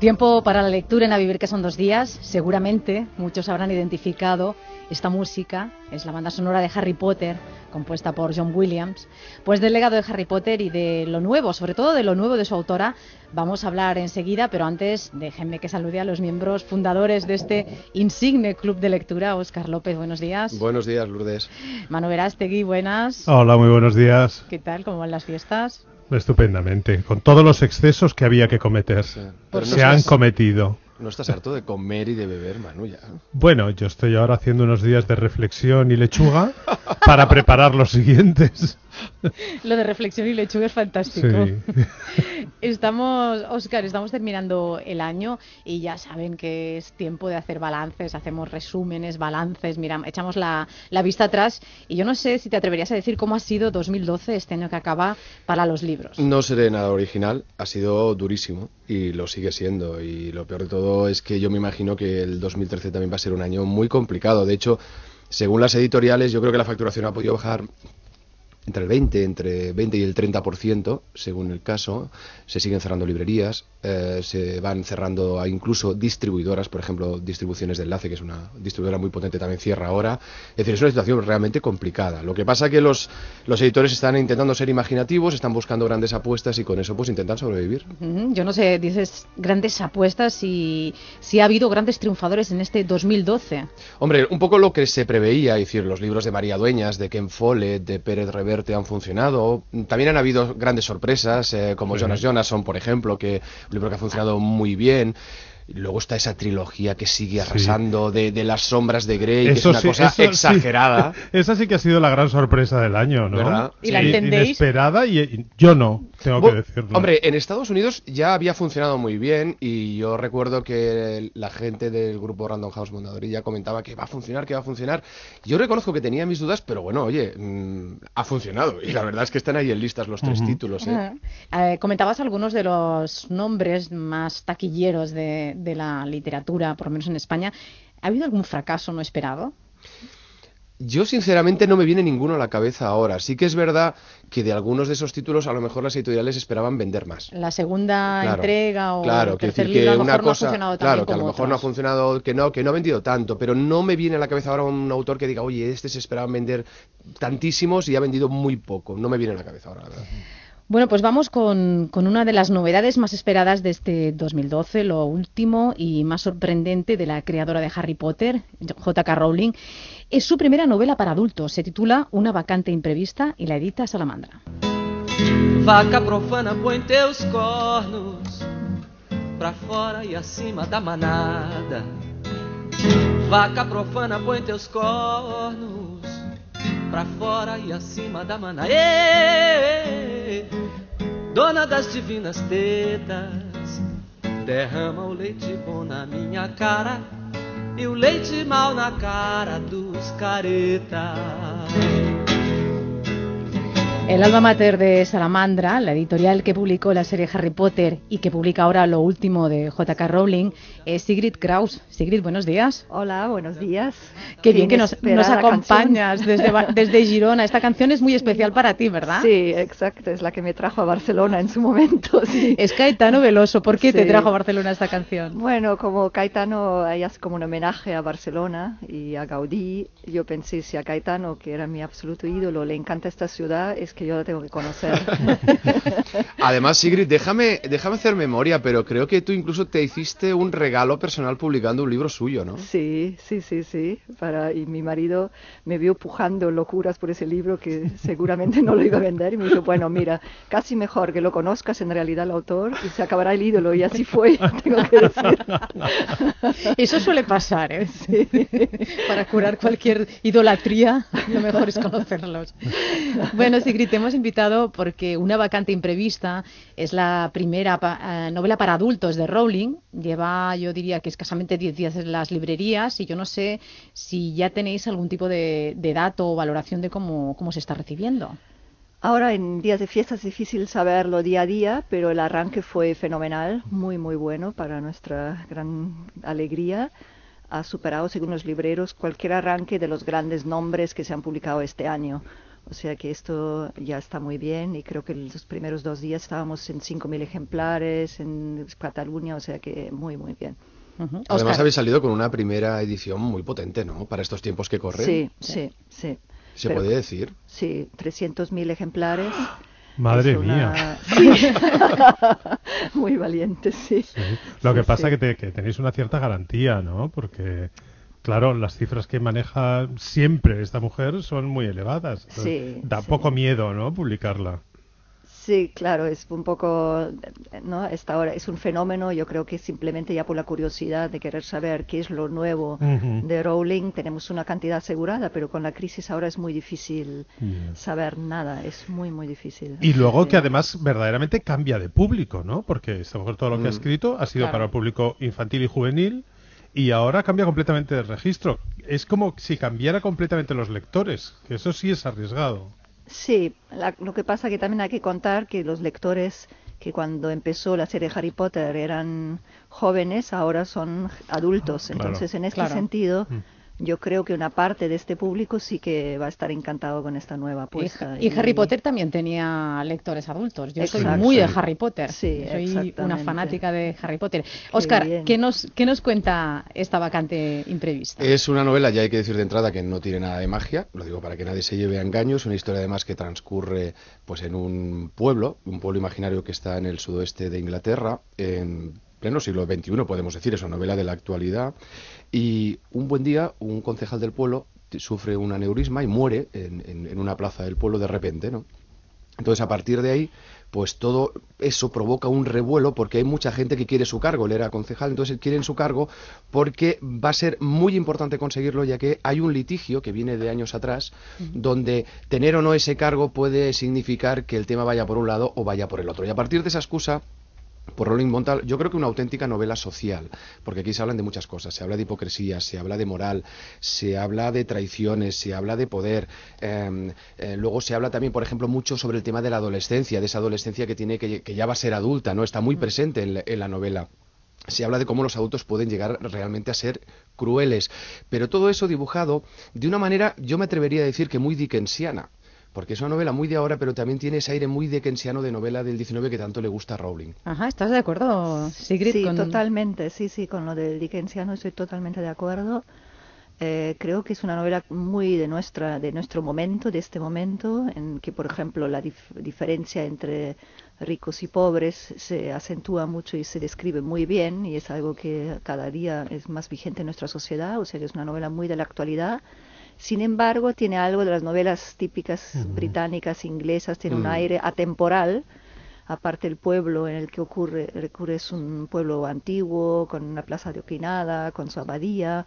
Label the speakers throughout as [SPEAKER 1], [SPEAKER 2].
[SPEAKER 1] Tiempo para la lectura en A Vivir, que son dos días. Seguramente muchos habrán identificado esta música. Es la banda sonora de Harry Potter, compuesta por John Williams. Pues del legado de Harry Potter y de lo nuevo, sobre todo de lo nuevo de su autora, vamos a hablar enseguida. Pero antes, déjenme que salude a los miembros fundadores de este insigne club de lectura. Oscar López, buenos días.
[SPEAKER 2] Buenos días, Lourdes.
[SPEAKER 1] Manu Verástegui, buenas.
[SPEAKER 3] Hola, muy buenos días.
[SPEAKER 1] ¿Qué tal? ¿Cómo van las fiestas?
[SPEAKER 3] Estupendamente, con todos los excesos que había que cometer.
[SPEAKER 2] Sí.
[SPEAKER 3] Pero
[SPEAKER 2] Pero
[SPEAKER 3] se
[SPEAKER 2] no
[SPEAKER 3] han
[SPEAKER 2] estás-
[SPEAKER 3] cometido.
[SPEAKER 2] No estás harto de comer y de beber, Manu, ya.
[SPEAKER 3] Bueno, yo estoy ahora haciendo unos días de reflexión y lechuga para preparar los siguientes.
[SPEAKER 1] Lo de reflexión y lechuga es fantástico.
[SPEAKER 3] Sí.
[SPEAKER 1] Estamos, Oscar, estamos terminando el año y ya saben que es tiempo de hacer balances, hacemos resúmenes, balances, mira, echamos la, la vista atrás y yo no sé si te atreverías a decir cómo ha sido 2012, este año que acaba, para los libros.
[SPEAKER 2] No seré nada original, ha sido durísimo y lo sigue siendo. Y lo peor de todo es que yo me imagino que el 2013 también va a ser un año muy complicado. De hecho, según las editoriales, yo creo que la facturación ha podido bajar entre el 20, entre 20 y el 30%, según el caso. Se siguen cerrando librerías, eh, se van cerrando incluso distribuidoras, por ejemplo, distribuciones de enlace, que es una distribuidora muy potente, también cierra ahora. Es decir, es una situación realmente complicada. Lo que pasa que los, los editores están intentando ser imaginativos, están buscando grandes apuestas y con eso pues intentan sobrevivir.
[SPEAKER 1] Yo no sé, dices grandes apuestas y si ha habido grandes triunfadores en este 2012.
[SPEAKER 2] Hombre, un poco lo que se preveía, es decir, los libros de María Dueñas, de Ken Follett, de Pérez Reverte han funcionado. También han habido grandes sorpresas, eh, como
[SPEAKER 3] Sí.
[SPEAKER 2] Jonas Jonasson, por ejemplo, que un libro que ha funcionado muy bien. Luego está esa trilogía que sigue arrasando de, de las sombras de Grey, que es una
[SPEAKER 3] sí-
[SPEAKER 2] cosa
[SPEAKER 3] eso sí.
[SPEAKER 2] exagerada.
[SPEAKER 3] Esa sí que ha sido la gran sorpresa del año, ¿no?
[SPEAKER 2] ¿Verdad?
[SPEAKER 1] ¿Y la entendéis?
[SPEAKER 3] Inesperada y, y yo no, tengo que decirlo.
[SPEAKER 2] Hombre, en Estados Unidos ya había funcionado muy bien y yo recuerdo que la gente del grupo Random House Mondadori ya comentaba que va a funcionar, que va a funcionar. Yo reconozco que tenía mis dudas, pero bueno, oye, mm, ha funcionado y la verdad es que están ahí en listas los tres títulos. ¿eh?
[SPEAKER 1] Ajá. Eh, comentabas algunos de los nombres más taquilleros de, de la literatura, por lo menos en España. ¿Ha habido algún fracaso no esperado?
[SPEAKER 2] Yo sinceramente no me viene ninguno a la cabeza ahora. Sí que es verdad que de algunos de esos títulos a lo mejor las editoriales esperaban vender más.
[SPEAKER 1] La segunda
[SPEAKER 2] Claro,
[SPEAKER 1] entrega o
[SPEAKER 2] Claro,
[SPEAKER 1] el tercer
[SPEAKER 2] decir
[SPEAKER 1] libro
[SPEAKER 2] que
[SPEAKER 1] a lo
[SPEAKER 2] una
[SPEAKER 1] mejor no ha
[SPEAKER 2] cosa,
[SPEAKER 1] funcionado tan
[SPEAKER 2] claro, que a lo mejor no ha funcionado, que no, que no ha vendido tanto, pero no me viene a la cabeza ahora un autor que diga, oye, este se esperaban vender tantísimos y ha vendido muy poco. No me viene a la cabeza ahora, la verdad.
[SPEAKER 1] Bueno, pues vamos con, con una de las novedades más esperadas de este 2012, lo último y más sorprendente de la creadora de Harry Potter, J.K. Rowling. Es su primera novela para adultos. Se titula Una vacante imprevista y la edita Salamandra.
[SPEAKER 4] Vaca profana, põe teus cornos pra fora e acima da manada. Vaca profana, põe teus cornos pra fora e acima da manada. Dona das divinas tetas, derrama o leite bom na minha cara e o leite mal na cara dos caretas.
[SPEAKER 1] El alma mater de Salamandra, la editorial que publicó la serie Harry Potter y que publica ahora lo último de J.K. Rowling, es Sigrid Kraus. Sigrid, buenos días.
[SPEAKER 5] Hola, buenos días.
[SPEAKER 1] Qué bien que nos, nos acompañas desde, desde Girona. Esta canción es muy especial para ti, ¿verdad?
[SPEAKER 5] Sí, exacto, es la que me trajo a Barcelona en su momento. sí.
[SPEAKER 1] Es Caetano Veloso. ¿Por qué te trajo a Barcelona esta canción?
[SPEAKER 5] Bueno, como Caetano ella es como un homenaje a Barcelona y a Gaudí, yo pensé si a Caetano, que era mi absoluto ídolo, le encanta esta ciudad, es que yo la tengo que conocer.
[SPEAKER 2] Además, Sigrid, déjame, déjame hacer memoria, pero creo que tú incluso te hiciste un regalo personal publicando un libro suyo, ¿no?
[SPEAKER 5] Sí, sí, sí, sí. Para, y mi marido me vio pujando locuras por ese libro que seguramente no lo iba a vender y me dijo, bueno, mira, casi mejor que lo conozcas en realidad el autor y se acabará el ídolo. Y así fue, tengo que decir.
[SPEAKER 1] Eso suele pasar, ¿eh? Para curar cualquier idolatría, lo mejor es conocerlos. Bueno, Sigrid, te hemos invitado porque Una vacante imprevista es la primera pa- eh, novela para adultos de Rowling. Lleva, yo diría que escasamente 10 días en las librerías y yo no sé si ya tenéis algún tipo de, dato o valoración de cómo, cómo se está recibiendo.
[SPEAKER 5] Ahora en días de fiesta es difícil saberlo día a día, pero el arranque fue fenomenal, muy muy bueno para nuestra gran alegría. Ha superado, según los libreros, cualquier arranque de los grandes nombres que se han publicado este año. O sea que esto ya está muy bien y creo que los primeros dos días estábamos en 5.000 ejemplares en Cataluña, o sea que muy, muy bien.
[SPEAKER 2] Además habéis salido con una primera edición muy potente, ¿no? Para estos tiempos que corren.
[SPEAKER 5] Sí, sí, sí.
[SPEAKER 2] Se
[SPEAKER 5] Pero-
[SPEAKER 2] puede decir.
[SPEAKER 5] Sí, 300.000 ejemplares.
[SPEAKER 3] Madre
[SPEAKER 5] Es una-
[SPEAKER 3] mía.
[SPEAKER 5] Sí. muy valiente, sí.
[SPEAKER 3] Sí. Lo
[SPEAKER 5] Sí,
[SPEAKER 3] que pasa
[SPEAKER 5] sí.
[SPEAKER 3] que, te- que tenéis una cierta garantía, ¿no? Porque, claro, las cifras que maneja siempre esta mujer son muy elevadas.
[SPEAKER 5] Sí,
[SPEAKER 3] da
[SPEAKER 5] sí.
[SPEAKER 3] poco miedo, ¿no? Publicarla.
[SPEAKER 5] Sí, claro, es un poco, ¿no? Esta hora es un fenómeno, yo creo que simplemente ya por la curiosidad de querer saber qué es lo nuevo de Rowling, tenemos una cantidad asegurada, pero con la crisis ahora es muy difícil saber nada, es muy, muy difícil.
[SPEAKER 3] Y luego
[SPEAKER 5] Sí.
[SPEAKER 3] que además verdaderamente cambia de público, ¿no? Porque esta mujer todo lo que ha
[SPEAKER 2] Mm.
[SPEAKER 3] escrito ha sido
[SPEAKER 1] Claro.
[SPEAKER 3] para el público infantil y juvenil y ahora cambia completamente de registro. Es como si cambiara completamente los lectores, que eso sí es arriesgado.
[SPEAKER 5] Sí, la- lo que pasa que también hay que contar que los lectores que cuando empezó la serie Harry Potter eran jóvenes, ahora son adultos.
[SPEAKER 3] Claro.
[SPEAKER 5] Entonces, en este
[SPEAKER 1] Claro.
[SPEAKER 5] sentido,
[SPEAKER 3] Mm.
[SPEAKER 5] Yo creo que una parte de este público sí que va a estar encantado con esta nueva
[SPEAKER 1] y,
[SPEAKER 5] apuesta.
[SPEAKER 1] y Harry Potter también tenía lectores adultos. Yo soy muy de. Harry Potter.
[SPEAKER 5] Sí,
[SPEAKER 1] soy una fanática de Harry Potter. Oscar. ¿qué nos, ¿qué nos cuenta esta vacante imprevista?
[SPEAKER 2] Es una novela, ya hay que decir de entrada, que no tiene nada de magia, lo digo para que nadie se lleve a engaños, una historia además que transcurre pues en un pueblo, un pueblo imaginario que está en el sudoeste de Inglaterra, en pleno siglo XXI, podemos decir, es una novela de la actualidad, y un buen día un concejal del pueblo sufre un aneurisma y muere en, en- en una plaza del pueblo de repente, ¿no? Entonces, a partir de ahí, pues todo eso provoca un revuelo porque hay mucha gente que quiere su cargo. Él era concejal, entonces él quiere su cargo porque va a ser muy importante conseguirlo, ya que hay un litigio que viene de años atrás, donde tener o no ese cargo puede significar que el tema vaya por un lado o vaya por el otro. Y a partir de esa excusa, por Rowling Montal, yo creo que una auténtica novela social, porque aquí se hablan de muchas cosas, se habla de hipocresía, se habla de moral, se habla de traiciones, se habla de poder, eh, eh, luego se habla también, por ejemplo, mucho sobre el tema de la adolescencia, de esa adolescencia que tiene que, que ya va a ser adulta, ¿no? Está muy presente en la- en la novela. Se habla de cómo los adultos pueden llegar realmente a ser crueles, pero todo eso dibujado de una manera, yo me atrevería a decir que muy dickensiana, porque es una novela muy de ahora, pero también tiene ese aire muy dickensiano de novela del 19 que tanto le gusta a Rowling.
[SPEAKER 1] Ajá, ¿estás de acuerdo, Sigrid?
[SPEAKER 5] Sí,
[SPEAKER 1] con-
[SPEAKER 5] totalmente, sí, sí, con lo del Dickensiano estoy totalmente de acuerdo. Eh, creo que es una novela muy de nuestra, de nuestro momento, de este momento, en que, por ejemplo, la dif- diferencia entre ricos y pobres se acentúa mucho y se describe muy bien, y es algo que cada día es más vigente en nuestra sociedad, o sea que es una novela muy de la actualidad. Sin embargo, tiene algo de las novelas típicas británicas, inglesas, tiene un
[SPEAKER 2] Mm.
[SPEAKER 5] aire atemporal. Aparte el pueblo en el que ocurre, ocurre es un pueblo antiguo, con una plaza de Oquinada, con su abadía.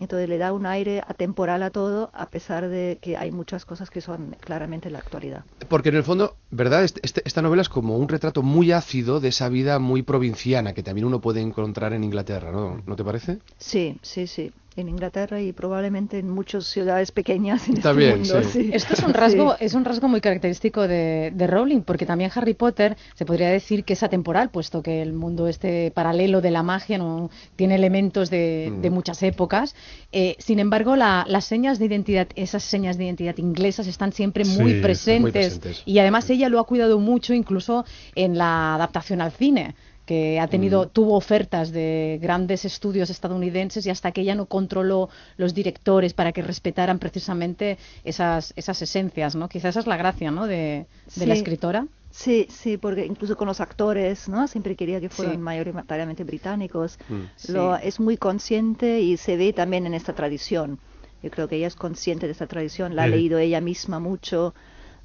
[SPEAKER 5] Entonces le da un aire atemporal a todo, a pesar de que hay muchas cosas que son claramente la actualidad.
[SPEAKER 2] Porque en el fondo, ¿verdad? Este- este- esta novela es como un retrato muy ácido de esa vida muy provinciana que también uno puede encontrar en Inglaterra, ¿no? ¿No te parece?
[SPEAKER 5] Sí, sí, sí. En Inglaterra y probablemente en muchas ciudades pequeñas en
[SPEAKER 2] También,
[SPEAKER 5] este mundo.
[SPEAKER 2] sí.
[SPEAKER 5] sí.
[SPEAKER 1] Esto es un rasgo,
[SPEAKER 5] Sí.
[SPEAKER 1] es un rasgo muy característico de, de Rowling, porque también Harry Potter se podría decir que es atemporal, puesto que el mundo este paralelo de la magia no tiene elementos de,
[SPEAKER 2] Mm.
[SPEAKER 1] de muchas épocas. Eh, sin embargo, la- las señas de identidad, esas señas de identidad inglesas están siempre
[SPEAKER 3] Sí,
[SPEAKER 1] muy
[SPEAKER 3] muy
[SPEAKER 1] presentes,
[SPEAKER 2] presentes.
[SPEAKER 1] y además ella lo ha cuidado mucho, incluso en la adaptación al cine que ha tenido, tuvo ofertas de grandes estudios estadounidenses y hasta que ella no controló los directores para que respetaran precisamente esas, esas esencias, ¿no? Quizás esa es la gracia, ¿no? De, de la escritora.
[SPEAKER 5] Sí, sí, porque incluso con los actores, ¿no? Siempre quería que fueran
[SPEAKER 1] Sí.
[SPEAKER 5] mayoritariamente británicos.
[SPEAKER 2] Mm.
[SPEAKER 5] Lo,
[SPEAKER 1] Sí.
[SPEAKER 5] es muy consciente y se ve también en esta tradición. Yo creo que ella es consciente de esta tradición, la ha leído ella misma mucho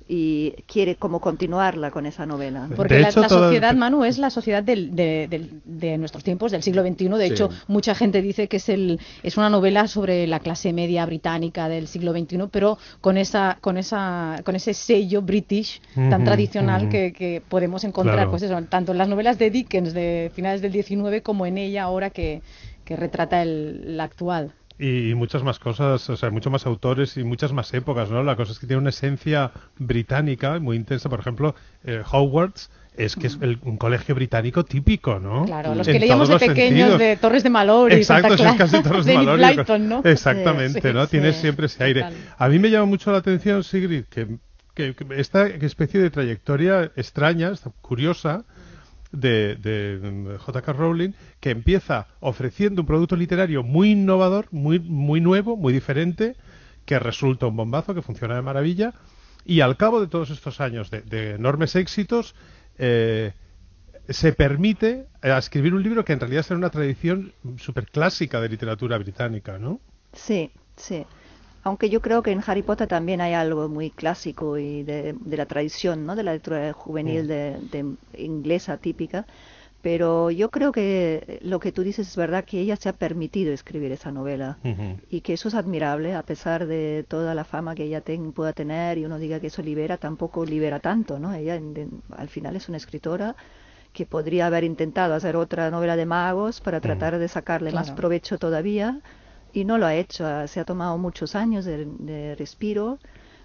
[SPEAKER 5] y quiere como continuarla con esa novela.
[SPEAKER 1] Porque
[SPEAKER 3] De
[SPEAKER 1] la,
[SPEAKER 3] hecho,
[SPEAKER 1] la
[SPEAKER 3] toda-
[SPEAKER 1] sociedad, Manu, es la sociedad del- de, del- de nuestros tiempos, del siglo XXI. De
[SPEAKER 2] Sí.
[SPEAKER 1] hecho, mucha gente dice que es, el, es una novela sobre la clase media británica del siglo XXI, pero con, esa, con, esa, con ese sello british tan tradicional que, que podemos encontrar
[SPEAKER 3] Claro.
[SPEAKER 1] pues eso, tanto en las novelas de Dickens de finales del XIX como en ella ahora que, que retrata el, la actual.
[SPEAKER 3] Y, muchas más cosas, o sea, muchos más autores y muchas más épocas, ¿no? La cosa es que tiene una esencia británica muy intensa. Por ejemplo, eh, Hogwarts es que es el- un colegio británico típico, ¿no?
[SPEAKER 1] Claro, los
[SPEAKER 3] En
[SPEAKER 1] que leíamos de pequeños
[SPEAKER 3] sentidos.
[SPEAKER 1] de Torres de Malor y
[SPEAKER 3] Exacto,
[SPEAKER 1] Santa
[SPEAKER 3] eso es
[SPEAKER 1] Clara,
[SPEAKER 3] casi Torres de Malor.
[SPEAKER 1] Blyton, ¿no?
[SPEAKER 3] Exactamente,
[SPEAKER 1] Sí,
[SPEAKER 3] ¿no?
[SPEAKER 1] sí,
[SPEAKER 3] Tiene
[SPEAKER 1] sí.
[SPEAKER 3] siempre ese aire.
[SPEAKER 1] Total.
[SPEAKER 3] A mí me llama mucho la atención, Sigrid, que, que- que esta especie de trayectoria extraña, curiosa, de, de J.K. Rowling, que empieza ofreciendo un producto literario muy innovador, muy, muy nuevo, muy diferente, que resulta un bombazo, que funciona de maravilla, y al cabo de todos estos años de, de enormes éxitos, eh, se permite eh, escribir un libro que en realidad será una tradición súper clásica de literatura británica, ¿no?
[SPEAKER 5] Sí, sí. Aunque yo creo que en Harry Potter también hay algo muy clásico y de, de la tradición, ¿no? De la lectura juvenil de, de inglesa típica. Pero yo creo que lo que tú dices es verdad que ella se ha permitido escribir esa novela y que eso es admirable a pesar de toda la fama que ella ten- pueda tener y uno diga que eso libera, tampoco libera tanto, ¿no? Ella en- en- al final es una escritora que podría haber intentado hacer otra novela de magos para tratar de sacarle más provecho todavía y no lo ha hecho. Se ha tomado muchos años de, de respiro,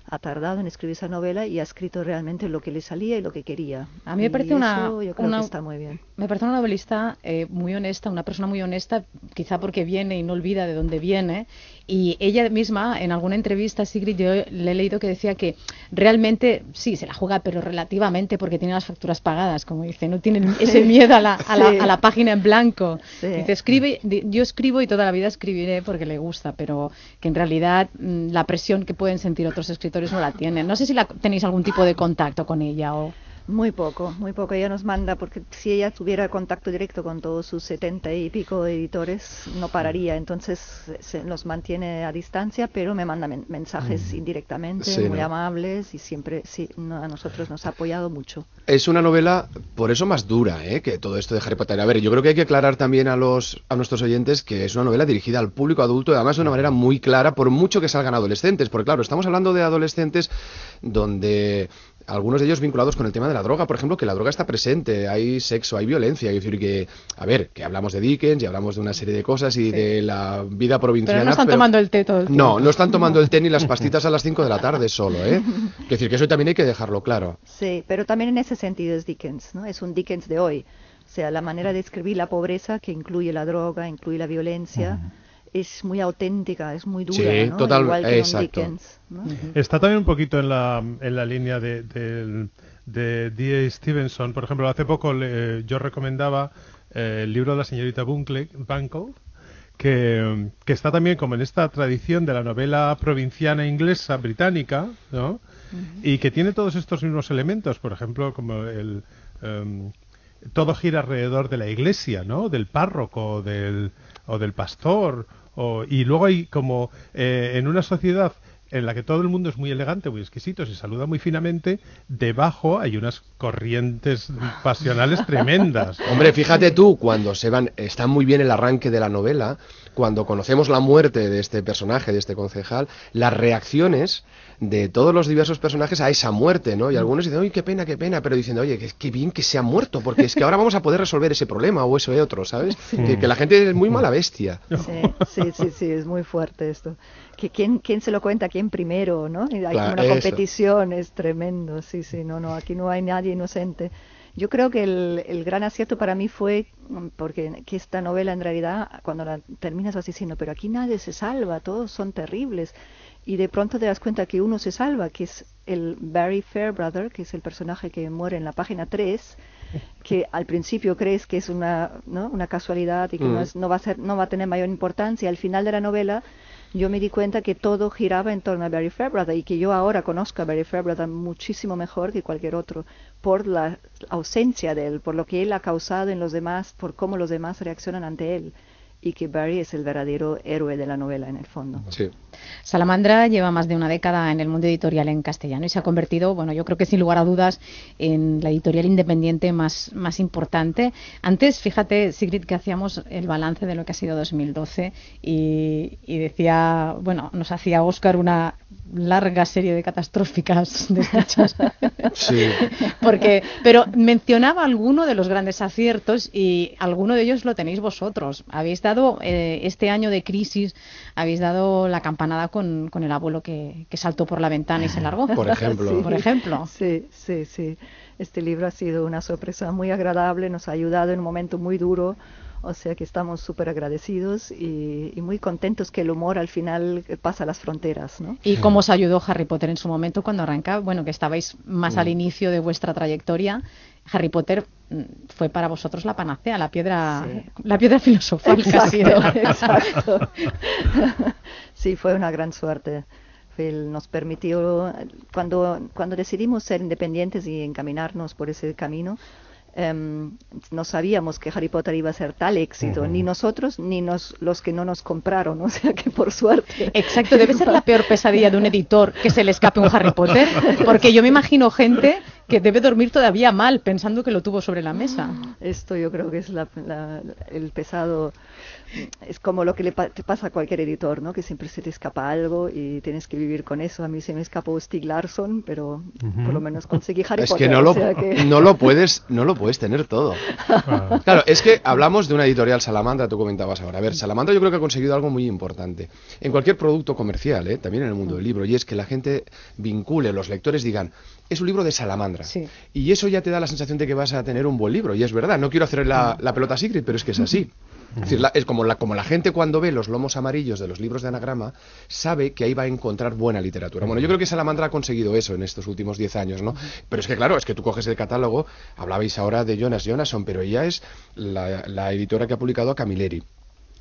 [SPEAKER 5] ha tardado en escribir esa novela y ha escrito realmente lo que le salía y lo que quería.
[SPEAKER 1] A mí me parece una-
[SPEAKER 5] eso yo creo
[SPEAKER 1] una-
[SPEAKER 5] que está muy bien.
[SPEAKER 1] Me parece una novelista eh, muy honesta, una persona muy honesta, quizá porque viene y no olvida de dónde viene. Y ella misma, en alguna entrevista, Sigrid, yo le he leído que decía que realmente sí, se la juega, pero relativamente porque tiene las facturas pagadas, como dice, no tiene ese miedo a la, a la,
[SPEAKER 5] Sí.
[SPEAKER 1] a la página en blanco.
[SPEAKER 5] Sí.
[SPEAKER 1] Dice, escribe, yo escribo y toda la vida escribiré porque le gusta, pero que en realidad mm, la presión que pueden sentir otros escritores no la tienen. No sé si la, tenéis algún tipo de contacto con ella o...
[SPEAKER 5] Muy poco, muy poco. Ella nos manda, porque si ella tuviera contacto directo con todos sus setenta y pico editores, no pararía. Entonces se nos mantiene a distancia, pero me manda men- mensajes indirectamente,
[SPEAKER 2] Sí,
[SPEAKER 5] muy
[SPEAKER 2] ¿no?
[SPEAKER 5] amables y siempre sí, no, a nosotros nos ha apoyado mucho.
[SPEAKER 2] Es una novela, por eso más dura, ¿eh? que todo esto de Harry Potter. A ver, yo creo que hay que aclarar también a los a nuestros oyentes que es una novela dirigida al público adulto y además de una manera muy clara, por mucho que salgan adolescentes. Porque claro, estamos hablando de adolescentes donde algunos de ellos vinculados con el tema de la droga, por ejemplo, que la droga está presente, hay sexo, hay violencia, es decir, que, a ver, que hablamos de Dickens y hablamos de una serie de cosas y de la vida provinciana.
[SPEAKER 1] Pero no están tomando el té todo el tiempo.
[SPEAKER 2] No, no están tomando el té ni las pastitas a las 5 de la tarde solo, ¿eh? Es decir, que eso también hay que dejarlo claro.
[SPEAKER 5] Sí, pero también en ese sentido es Dickens, ¿no? Es un Dickens de hoy. O sea, la manera de escribir la pobreza, que incluye la droga, incluye la violencia, es muy auténtica, es muy dura,
[SPEAKER 2] Sí,
[SPEAKER 5] ¿no?
[SPEAKER 2] total-
[SPEAKER 5] Igual que
[SPEAKER 2] exacto.
[SPEAKER 5] Dickens, ¿no?
[SPEAKER 3] Está también un poquito en la, en la línea de, del- de D.A. Stevenson. Por ejemplo, hace poco le- yo recomendaba eh, el libro de la señorita Bunkle, Bunkle que, que está también como en esta tradición de la novela provinciana inglesa británica, ¿no? Y que tiene todos estos mismos elementos, por ejemplo, como el... em, todo gira alrededor de la iglesia, ¿no? Del párroco, del, o del pastor, y luego hay como eh, en una sociedad en la que todo el mundo es muy elegante, muy exquisito, se saluda muy finamente, debajo hay unas corrientes pasionales tremendas.
[SPEAKER 2] Hombre, fíjate tú, cuando se van, está muy bien el arranque de la novela, cuando conocemos la muerte de este personaje, de este concejal, las reacciones de todos los diversos personajes a esa muerte, ¿no? Y algunos dicen, oye, qué pena, qué pena, pero diciendo, oye, qué, qué bien que se ha muerto, porque es que ahora vamos a poder resolver ese problema o eso de otro, ¿sabes? Que, que la gente es muy mala bestia.
[SPEAKER 5] Sí, sí, sí, sí, es muy fuerte esto. Que quién, quién se lo cuenta, quién primero, ¿no? Y hay
[SPEAKER 2] Claro,
[SPEAKER 5] una
[SPEAKER 2] eso.
[SPEAKER 5] competición, es tremendo, sí, sí, no, no, aquí no hay nadie inocente. Yo creo que el, el gran acierto para mí fue, mm, porque que esta novela en realidad, cuando la terminas vas diciendo, pero aquí nadie se salva, todos son terribles. Y de pronto te das cuenta que uno se salva, que es el Barry Fairbrother, que es el personaje que muere en la página 3, que al principio crees que es una, ¿no? una casualidad y que no,
[SPEAKER 2] Mm.
[SPEAKER 5] es- no, va a ser, no va a tener mayor importancia. Al final de la novela yo me di cuenta que todo giraba en torno a Barry Fairbrother y que yo ahora conozco a Barry Fairbrother muchísimo mejor que cualquier otro por la ausencia de él, por lo que él ha causado en los demás, por cómo los demás reaccionan ante él y que Barry es el verdadero héroe de la novela en el fondo.
[SPEAKER 2] Sí.
[SPEAKER 1] Salamandra lleva más de una década en el mundo editorial en castellano y se ha convertido, bueno, yo creo que sin lugar a dudas, en la editorial independiente más, más importante. Antes, fíjate, Sigrid, que hacíamos el balance de lo que ha sido 2012 y, y decía, bueno, nos hacía Oscar una larga serie de catastróficas desdichas.
[SPEAKER 2] Sí.
[SPEAKER 1] Porque, pero mencionaba alguno de los grandes aciertos y alguno de ellos lo tenéis vosotros. Habéis dado dado eh, este año de crisis, habéis dado la campanada con, con el abuelo que, que, saltó por la ventana y se largó.
[SPEAKER 2] Por ejemplo.
[SPEAKER 1] Sí, por ejemplo.
[SPEAKER 5] Sí, sí, sí. Este libro ha sido una sorpresa muy agradable, nos ha ayudado en un momento muy duro. O sea que estamos súper agradecidos y, y, muy contentos que el humor al final pasa las fronteras. ¿no?
[SPEAKER 1] ¿Y cómo os ayudó Harry Potter en su momento cuando arrancaba? Bueno, que estabais más mm. al inicio de vuestra trayectoria. Harry Potter mm, fue para vosotros la panacea, la piedra, sí. la piedra filosofal
[SPEAKER 5] exacto.
[SPEAKER 1] De la...
[SPEAKER 5] exacto. sí, fue una gran suerte. Nos permitió, cuando, cuando decidimos ser independientes y encaminarnos por ese camino, Um, no sabíamos que Harry Potter iba a ser tal éxito, uh -huh. ni nosotros ni nos, los que no nos compraron, o sea que por suerte.
[SPEAKER 1] Exacto, debe ser la peor pesadilla de un editor que se le escape un Harry Potter, porque yo me imagino gente que debe dormir todavía mal pensando que lo tuvo sobre la mesa.
[SPEAKER 5] Esto yo creo que es la, la, el pesado, es como lo que le pa te pasa a cualquier editor, ¿no? Que siempre se te escapa algo y tienes que vivir con eso. A mí se me escapó Stieg Larsson, pero uh -huh. por lo menos conseguí Harry
[SPEAKER 2] es
[SPEAKER 5] Potter.
[SPEAKER 2] que no lo,
[SPEAKER 5] o sea que...
[SPEAKER 2] no lo puedes, no lo puedes tener todo. claro, es que hablamos de una editorial Salamandra, tú comentabas ahora. A ver, Salamandra yo creo que ha conseguido algo muy importante en cualquier producto comercial, ¿eh? también en el mundo del libro, y es que la gente vincule, los lectores digan, es un libro de Salamandra.
[SPEAKER 1] Sí.
[SPEAKER 2] Y eso ya te da la sensación de que vas a tener un buen libro. Y es verdad, no quiero hacer la, la pelota secret, pero es que es así. Es, decir, la, es como, la, como la gente cuando ve los lomos amarillos de los libros de anagrama, sabe que ahí va a encontrar buena literatura. Bueno, yo creo que Salamandra ha conseguido eso en estos últimos 10 años, ¿no? Pero es que, claro, es que tú coges el catálogo, hablabais ahora de Jonas Jonasson, pero ella es la, la editora que ha publicado a Camilleri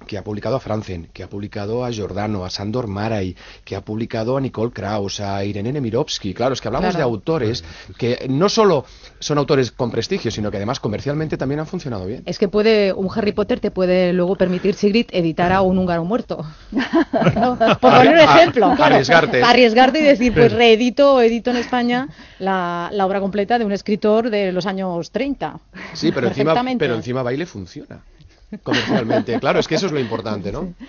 [SPEAKER 2] que ha publicado a Franzen, que ha publicado a Giordano, a Sandor Maray, que ha publicado a Nicole Kraus, a Irene Nemirovsky. Claro, es que hablamos
[SPEAKER 1] claro.
[SPEAKER 2] de autores que no solo son autores con prestigio, sino que además comercialmente también han funcionado bien.
[SPEAKER 1] Es que puede un Harry Potter te puede luego permitir, Sigrid, editar a un húngaro muerto. ¿No? Por poner un ejemplo.
[SPEAKER 2] A, arriesgarte.
[SPEAKER 1] Arriesgarte y decir, pues reedito, edito en España la, la, obra completa de un escritor de los años 30.
[SPEAKER 2] Sí, pero encima, pero encima baile funciona comercialmente. Claro, es que eso es lo importante, ¿no?
[SPEAKER 5] Sí.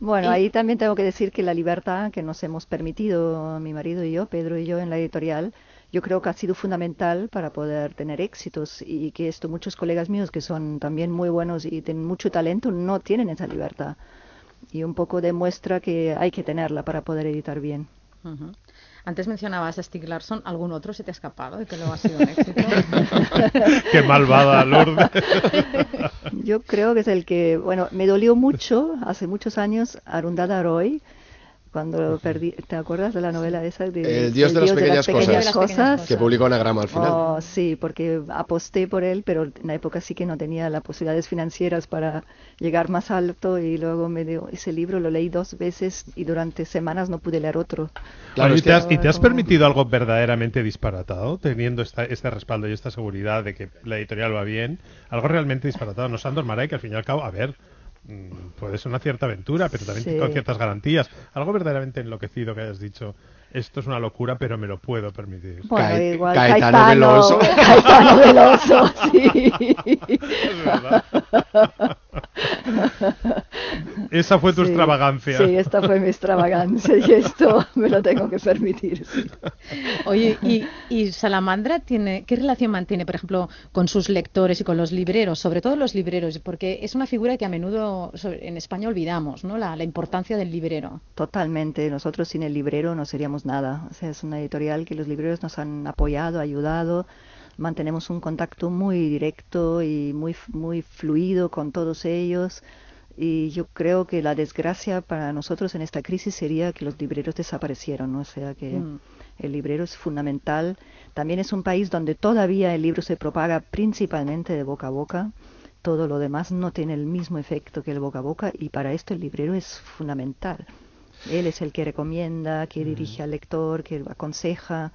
[SPEAKER 5] Bueno, ahí también tengo que decir que la libertad que nos hemos permitido, mi marido y yo, Pedro y yo, en la editorial, yo creo que ha sido fundamental para poder tener éxitos y que esto muchos colegas míos que son también muy buenos y tienen mucho talento no tienen esa libertad. Y un poco demuestra que hay que tenerla para poder editar bien.
[SPEAKER 1] Uh -huh. Antes mencionabas a Stieg Larsson, ¿algún otro se te ha escapado de que lo ha sido un éxito?
[SPEAKER 3] Qué malvada, Lourdes.
[SPEAKER 5] Yo creo que es el que, bueno, me dolió mucho hace muchos años Arundhata Roy, cuando perdí, ¿te acuerdas de la novela esa? De,
[SPEAKER 2] el Dios, de, las, pequeñas
[SPEAKER 5] de las pequeñas,
[SPEAKER 2] cosas,
[SPEAKER 5] cosas,
[SPEAKER 2] que publicó Anagrama al final.
[SPEAKER 5] Oh, sí, porque aposté por él, pero en la época sí que no tenía las posibilidades financieras para llegar más alto y luego me dio ese libro, lo leí dos veces y durante semanas no pude leer otro.
[SPEAKER 3] Claro, ¿y, te has, ¿Y te has permitido algo verdaderamente disparatado, teniendo esta, este respaldo y esta seguridad de que la editorial va bien? Algo realmente disparatado. No Sandor Maray, que al fin y al cabo, a ver, puede ser una cierta aventura, pero también sí. con ciertas garantías. Algo verdaderamente enloquecido que hayas dicho. Esto es una locura, pero me lo puedo permitir.
[SPEAKER 5] Bueno,
[SPEAKER 2] Ca
[SPEAKER 5] igual,
[SPEAKER 2] Caetano,
[SPEAKER 5] Caetano
[SPEAKER 2] Veloso.
[SPEAKER 5] Caetano Veloso, sí.
[SPEAKER 3] Es verdad. Esa fue tu
[SPEAKER 5] sí,
[SPEAKER 3] extravagancia.
[SPEAKER 5] Sí, esta fue mi extravagancia y esto me lo tengo que permitir. Sí.
[SPEAKER 1] Oye, ¿y, ¿y, Salamandra tiene qué relación mantiene, por ejemplo, con sus lectores y con los libreros, sobre todo los libreros? Porque es una figura que a menudo en España olvidamos, ¿no? La, la importancia del librero.
[SPEAKER 5] Totalmente. Nosotros sin el librero no seríamos nada. O sea, es una editorial que los libreros nos han apoyado, ayudado mantenemos un contacto muy directo y muy muy fluido con todos ellos y yo creo que la desgracia para nosotros en esta crisis sería que los libreros desaparecieron, ¿no? o sea que mm. el librero es fundamental. También es un país donde todavía el libro se propaga principalmente de boca a boca. Todo lo demás no tiene el mismo efecto que el boca a boca y para esto el librero es fundamental. Él es el que recomienda, que dirige al lector, que aconseja.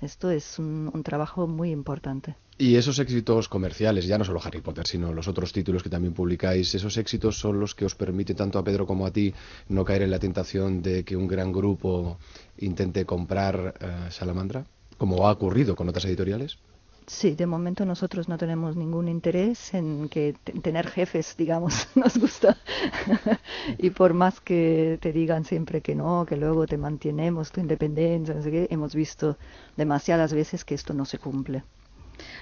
[SPEAKER 5] Esto es un, un, trabajo muy importante.
[SPEAKER 2] Y esos éxitos comerciales, ya no solo Harry Potter, sino los otros títulos que también publicáis, esos éxitos son los que os permiten tanto a Pedro como a ti no caer en la tentación de que un gran grupo intente comprar uh, Salamandra, como ha ocurrido con otras editoriales.
[SPEAKER 5] Sí, de momento nosotros no tenemos ningún interés en que tener jefes, digamos, nos gusta. y por más que te digan siempre que no, que luego te mantenemos tu independencia, no sé qué, hemos visto demasiadas veces que esto no se cumple.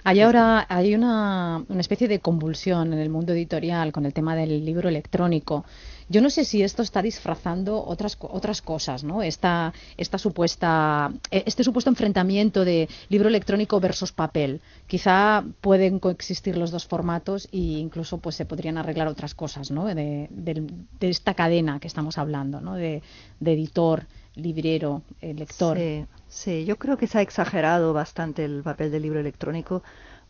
[SPEAKER 1] Hay ahora hay una, una especie de convulsión en el mundo editorial con el tema del libro electrónico. Yo no sé si esto está disfrazando otras otras cosas, ¿no? Esta, esta supuesta eh, este supuesto enfrentamiento de libro electrónico versus papel. Quizá pueden coexistir los dos formatos e incluso pues se podrían arreglar otras cosas, ¿no? De, de, de esta cadena que estamos hablando, ¿no? De, de editor, librero, eh, lector.
[SPEAKER 5] Sí, sí, yo creo que se ha exagerado bastante el papel del libro electrónico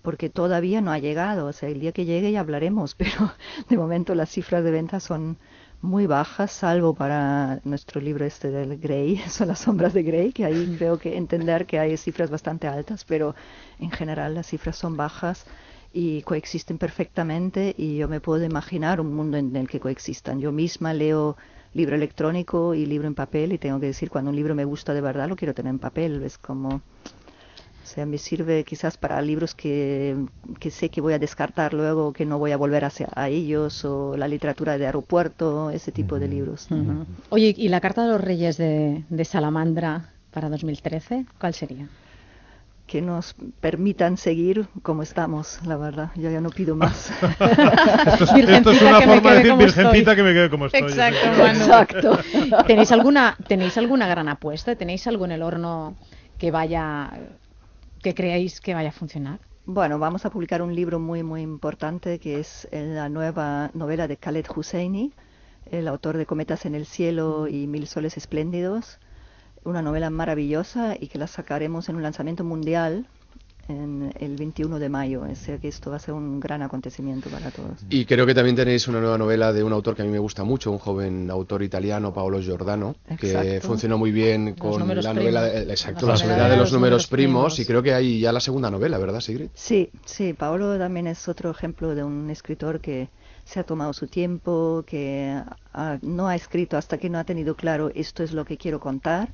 [SPEAKER 5] porque todavía no ha llegado. O sea, el día que llegue ya hablaremos, pero de momento las cifras de ventas son muy bajas, salvo para nuestro libro este del Grey, son las sombras de Grey, que ahí creo que entender que hay cifras bastante altas, pero en general las cifras son bajas y coexisten perfectamente y yo me puedo imaginar un mundo en el que coexistan. Yo misma leo libro electrónico y libro en papel y tengo que decir cuando un libro me gusta de verdad lo quiero tener en papel, es como o sea, me sirve quizás para libros que, que, sé que voy a descartar luego, que no voy a volver hacia a ellos, o la literatura de aeropuerto, ese tipo uh -huh. de libros.
[SPEAKER 1] Uh -huh. Oye, ¿y la Carta de los Reyes de, de Salamandra para 2013? ¿Cuál sería?
[SPEAKER 5] que nos permitan seguir como estamos, la verdad. Yo ya no pido más.
[SPEAKER 3] esto, es, esto, es, una forma de decir, virgencita que me quede como estoy.
[SPEAKER 1] Exacto, bueno. Exacto. ¿Tenéis alguna, ¿Tenéis alguna gran apuesta? ¿Tenéis algo en el horno que vaya, que creáis que vaya a funcionar?
[SPEAKER 5] Bueno, vamos a publicar un libro muy, muy importante que es la nueva novela de Khaled Husseini, el autor de Cometas en el Cielo y Mil Soles Espléndidos. Una novela maravillosa y que la sacaremos en un lanzamiento mundial en el 21 de mayo. O sea que esto va a ser un gran acontecimiento para todos.
[SPEAKER 2] Y creo que también tenéis una nueva novela de un autor que a mí me gusta mucho, un joven autor italiano, Paolo Giordano, exacto. que funcionó muy bien con la novela, de, exacto, la, la soledad de los números primos, primos, y creo que hay ya la segunda novela, ¿verdad, Sigrid?
[SPEAKER 5] Sí, sí, Paolo también es otro ejemplo de un escritor que se ha tomado su tiempo, que ha, no ha escrito hasta que no ha tenido claro esto es lo que quiero contar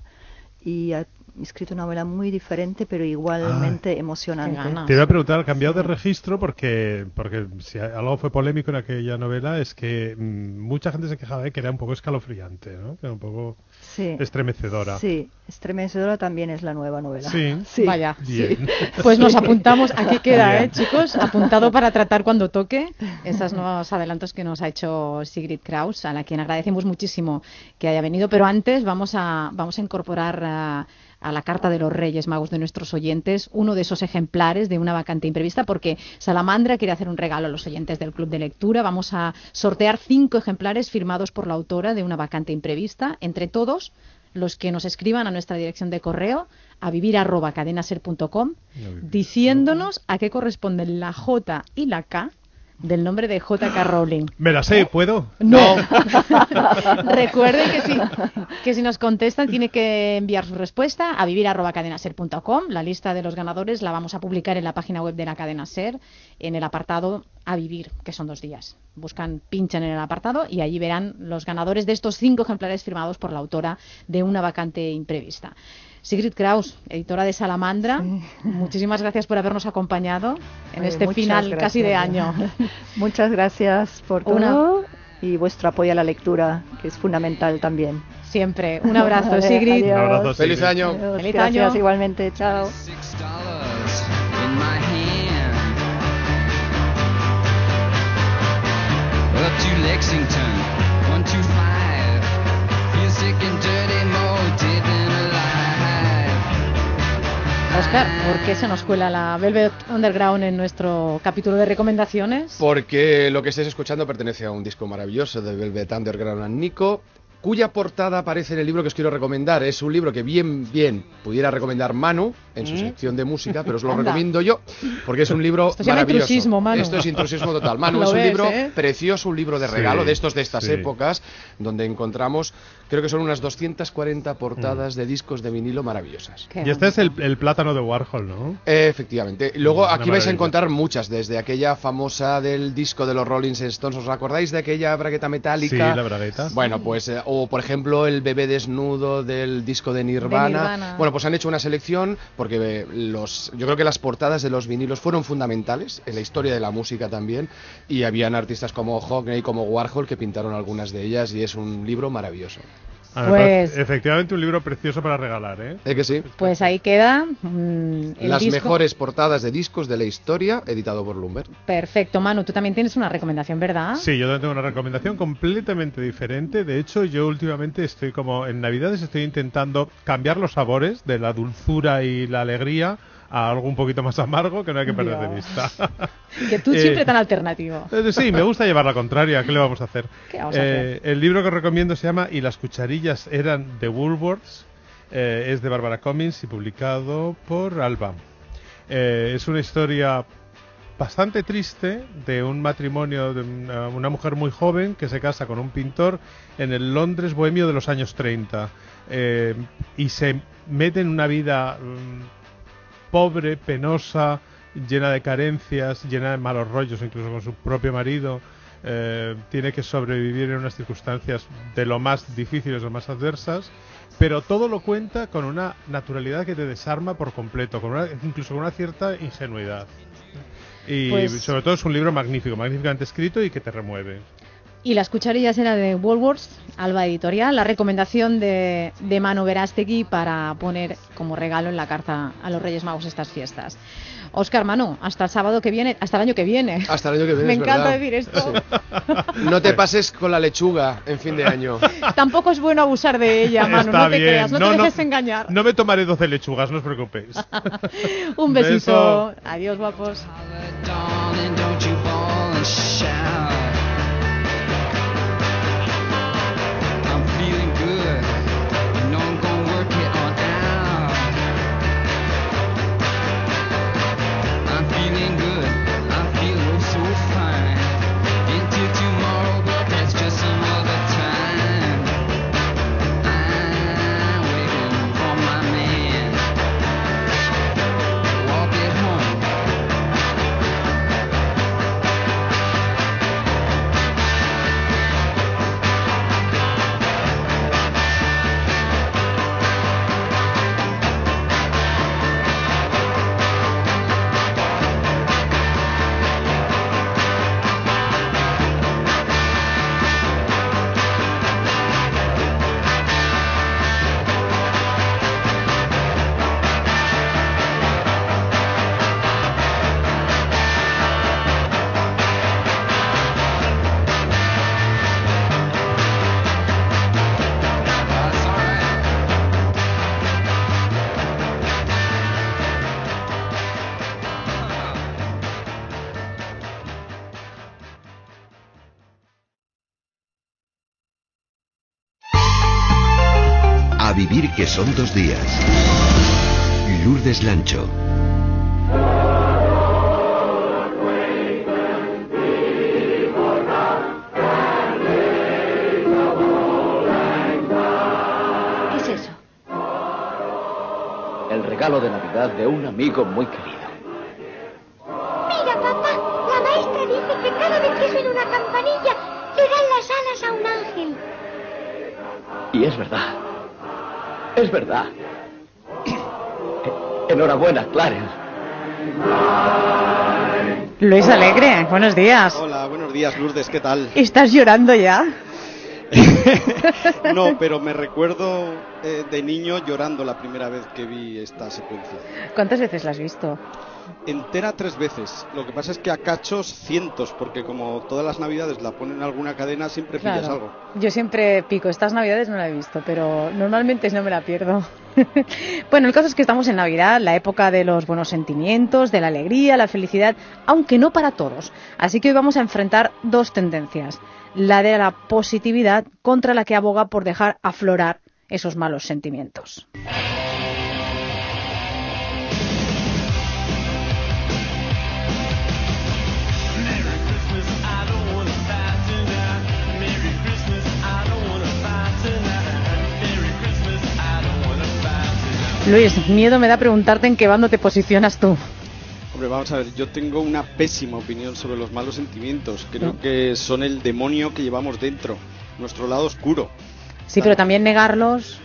[SPEAKER 5] y ha escrito una novela muy diferente pero igualmente
[SPEAKER 3] Ay,
[SPEAKER 5] emocionante.
[SPEAKER 3] Te iba a preguntar, ¿ha cambiado de registro? Porque, porque si algo fue polémico en aquella novela es que mmm, mucha gente se quejaba de que era un poco escalofriante, ¿no? que era un poco
[SPEAKER 5] sí.
[SPEAKER 3] estremecedora.
[SPEAKER 5] Sí, estremecedora también es la nueva novela.
[SPEAKER 3] Sí,
[SPEAKER 5] sí.
[SPEAKER 1] vaya.
[SPEAKER 3] Bien.
[SPEAKER 1] Pues nos apuntamos, aquí queda, ¿eh, chicos? Apuntado para tratar cuando toque esos nuevos adelantos que nos ha hecho Sigrid Kraus, a la quien agradecemos muchísimo que haya venido, pero antes vamos a, vamos a incorporar a, a la Carta de los Reyes Magos de nuestros oyentes, uno de esos ejemplares de una vacante imprevista, porque Salamandra quiere hacer un regalo a los oyentes del Club de Lectura. Vamos a sortear cinco ejemplares firmados por la autora de una vacante imprevista. Entre todos, los que nos escriban a nuestra dirección de correo, a vivir.cadenaser.com, diciéndonos a qué corresponden la J y la K del nombre de J.K. Rowling.
[SPEAKER 3] ¿Me la sé? ¿Puedo?
[SPEAKER 1] No. Recuerden que si, que si nos contestan tiene que enviar su respuesta a vivir.cadenaser.com. La lista de los ganadores la vamos a publicar en la página web de la cadena Ser, en el apartado a vivir, que son dos días. Buscan, pinchan en el apartado y allí verán los ganadores de estos cinco ejemplares firmados por la autora de una vacante imprevista. Sigrid Kraus, editora de Salamandra, sí. muchísimas gracias por habernos acompañado en
[SPEAKER 5] Oye,
[SPEAKER 1] este final
[SPEAKER 5] gracias.
[SPEAKER 1] casi de año.
[SPEAKER 5] Muchas gracias por todo Una... y vuestro apoyo a la lectura, que es fundamental también.
[SPEAKER 1] Siempre. Un abrazo, vale, Sigrid.
[SPEAKER 3] Un abrazo,
[SPEAKER 2] Feliz año.
[SPEAKER 5] Adiós,
[SPEAKER 1] Feliz
[SPEAKER 5] gracias,
[SPEAKER 1] año.
[SPEAKER 5] igualmente. Chao.
[SPEAKER 6] Up to Lexington, 125. Feel sick and dirty, more dead than alive.
[SPEAKER 1] Oscar, ¿por qué se nos cuela la Velvet Underground en nuestro capítulo de recomendaciones?
[SPEAKER 2] Porque lo que estáis escuchando pertenece a un disco maravilloso de Velvet Underground and Nico, cuya portada aparece en el libro que os quiero recomendar. Es un libro que bien, bien pudiera recomendar Manu en su sección de música, pero os lo
[SPEAKER 1] Anda.
[SPEAKER 2] recomiendo yo porque es un libro
[SPEAKER 1] Esto
[SPEAKER 2] maravilloso.
[SPEAKER 1] intrusismo, Manu.
[SPEAKER 2] Esto es intrusismo total. Manu, es un
[SPEAKER 1] ves,
[SPEAKER 2] libro
[SPEAKER 1] ¿eh?
[SPEAKER 2] precioso, un libro de
[SPEAKER 3] Sí,
[SPEAKER 2] regalo de estos de estas
[SPEAKER 3] sí.
[SPEAKER 2] épocas, donde encontramos, creo que son unas 240 portadas de discos de vinilo maravillosas.
[SPEAKER 1] Qué
[SPEAKER 3] Y este es el, el plátano de Warhol, ¿no?
[SPEAKER 2] Eh, Efectivamente. Luego
[SPEAKER 3] Una
[SPEAKER 2] aquí vais a encontrar muchas, desde aquella famosa del disco de los Rolling Stones. ¿Os acordáis de aquella bragueta metálica?
[SPEAKER 3] Sí, la bragueta.
[SPEAKER 2] Bueno, pues, eh, o por ejemplo, el bebé desnudo del disco de Nirvana.
[SPEAKER 1] De Nirvana.
[SPEAKER 2] Bueno, pues han hecho una selección porque eh, los, yo creo que las portadas de los vinilos fueron fundamentales en la historia de la música también. Y habían artistas como Hockney, como Warhol, que pintaron algunas de ellas y es un libro maravilloso.
[SPEAKER 1] Pues-
[SPEAKER 3] efectivamente un libro precioso para regalar, ¿eh?
[SPEAKER 2] ¿Eh que sí?
[SPEAKER 1] Pues ahí queda mm, el
[SPEAKER 2] Las
[SPEAKER 1] disco.
[SPEAKER 2] mejores portadas de discos de la historia, editado por Lumber.
[SPEAKER 1] Perfecto, Manu, tú también tienes una recomendación, ¿verdad?
[SPEAKER 3] Sí, yo también tengo una recomendación completamente diferente. De hecho, yo últimamente estoy como en Navidades estoy intentando cambiar los sabores de la dulzura y la alegría a algo un poquito más amargo que no hay que perder de vista.
[SPEAKER 1] Que tú
[SPEAKER 3] Eh,
[SPEAKER 1] siempre tan alternativo.
[SPEAKER 3] Eh, Sí, me gusta llevar la contraria. ¿Qué le vamos a hacer?
[SPEAKER 1] ¿Qué vamos a
[SPEAKER 3] Eh, El libro que recomiendo se llama Y las cucharillas eran de Woolworths. Es de Barbara Cummings y publicado por Alba. Es una historia bastante triste de un matrimonio de una, una mujer muy joven que se casa con un pintor en el Londres bohemio de los años 30 eh, y se mete en una vida mm, pobre, penosa, llena de carencias, llena de malos rollos, incluso con su propio marido. Eh, tiene que sobrevivir en unas circunstancias de lo más difíciles o más adversas, pero todo lo cuenta con una naturalidad que te desarma por completo, con una- incluso con una cierta ingenuidad. Y
[SPEAKER 1] Pues-
[SPEAKER 3] sobre todo es un libro magnífico, magníficamente escrito y que te remueve.
[SPEAKER 1] Y las cucharillas era de Woolworths, Alba Editorial, la recomendación de, de Manu Verástegui para poner como regalo en la carta a los Reyes Magos estas fiestas. Oscar Manu, hasta el sábado que viene, hasta el año que viene.
[SPEAKER 2] Hasta el año que viene.
[SPEAKER 1] Me
[SPEAKER 2] es
[SPEAKER 1] encanta
[SPEAKER 2] verdad.
[SPEAKER 1] decir esto.
[SPEAKER 2] No te pases con la lechuga en fin de año.
[SPEAKER 1] Tampoco es bueno abusar de ella, Manu,
[SPEAKER 3] Está
[SPEAKER 1] no te
[SPEAKER 3] bien.
[SPEAKER 1] creas, no, te dejes engañar.
[SPEAKER 3] No me tomaré 12 lechugas, no os preocupéis.
[SPEAKER 1] Un besito.
[SPEAKER 3] Beso.
[SPEAKER 1] Adiós, guapos.
[SPEAKER 7] Que son dos días. Lourdes Lancho.
[SPEAKER 5] ¿Qué es eso?
[SPEAKER 8] El regalo de Navidad de un amigo muy querido.
[SPEAKER 9] Mira, papá, la maestra dice que cada vez que suena una campanilla le dan las alas a un ángel.
[SPEAKER 8] Y es verdad. Es verdad. Enhorabuena, Clarence.
[SPEAKER 1] Luis Alegre, buenos días.
[SPEAKER 10] Hola, buenos días, Lourdes, ¿qué tal?
[SPEAKER 1] ¿Estás llorando ya?
[SPEAKER 10] No, pero me recuerdo eh, de niño llorando la primera vez que vi esta secuencia.
[SPEAKER 1] ¿Cuántas veces la has visto?
[SPEAKER 10] Entera tres veces. Lo que pasa es que a cachos cientos, porque como todas las navidades la ponen en alguna cadena, siempre pillas algo.
[SPEAKER 1] Yo siempre pico, estas navidades no la he visto, pero normalmente no me la pierdo. bueno, el caso es que estamos en Navidad, la época de los buenos sentimientos, de la alegría, la felicidad, aunque no para todos. Así que hoy vamos a enfrentar dos tendencias. La de la positividad contra la que aboga por dejar aflorar esos malos sentimientos. Luis, miedo me da preguntarte en qué bando te posicionas tú.
[SPEAKER 10] Hombre, vamos a ver, yo tengo una pésima opinión sobre los malos sentimientos. Creo que son el demonio que llevamos dentro, nuestro lado oscuro.
[SPEAKER 1] Sí, pero también negarlos.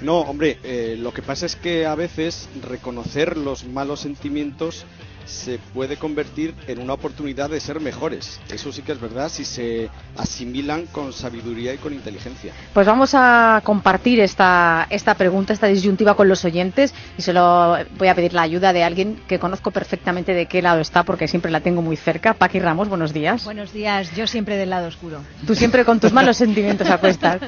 [SPEAKER 10] No, hombre, eh, lo que pasa es que a veces reconocer los malos sentimientos se puede convertir en una oportunidad de ser mejores. Eso sí que es verdad si se asimilan con sabiduría y con inteligencia.
[SPEAKER 1] Pues vamos a compartir esta, esta pregunta, esta disyuntiva con los oyentes y se lo voy a pedir la ayuda de alguien que conozco perfectamente de qué lado está porque siempre la tengo muy cerca. Paqui Ramos, buenos días.
[SPEAKER 11] Buenos días, yo siempre del lado oscuro.
[SPEAKER 1] Tú siempre con tus malos sentimientos a cuestas.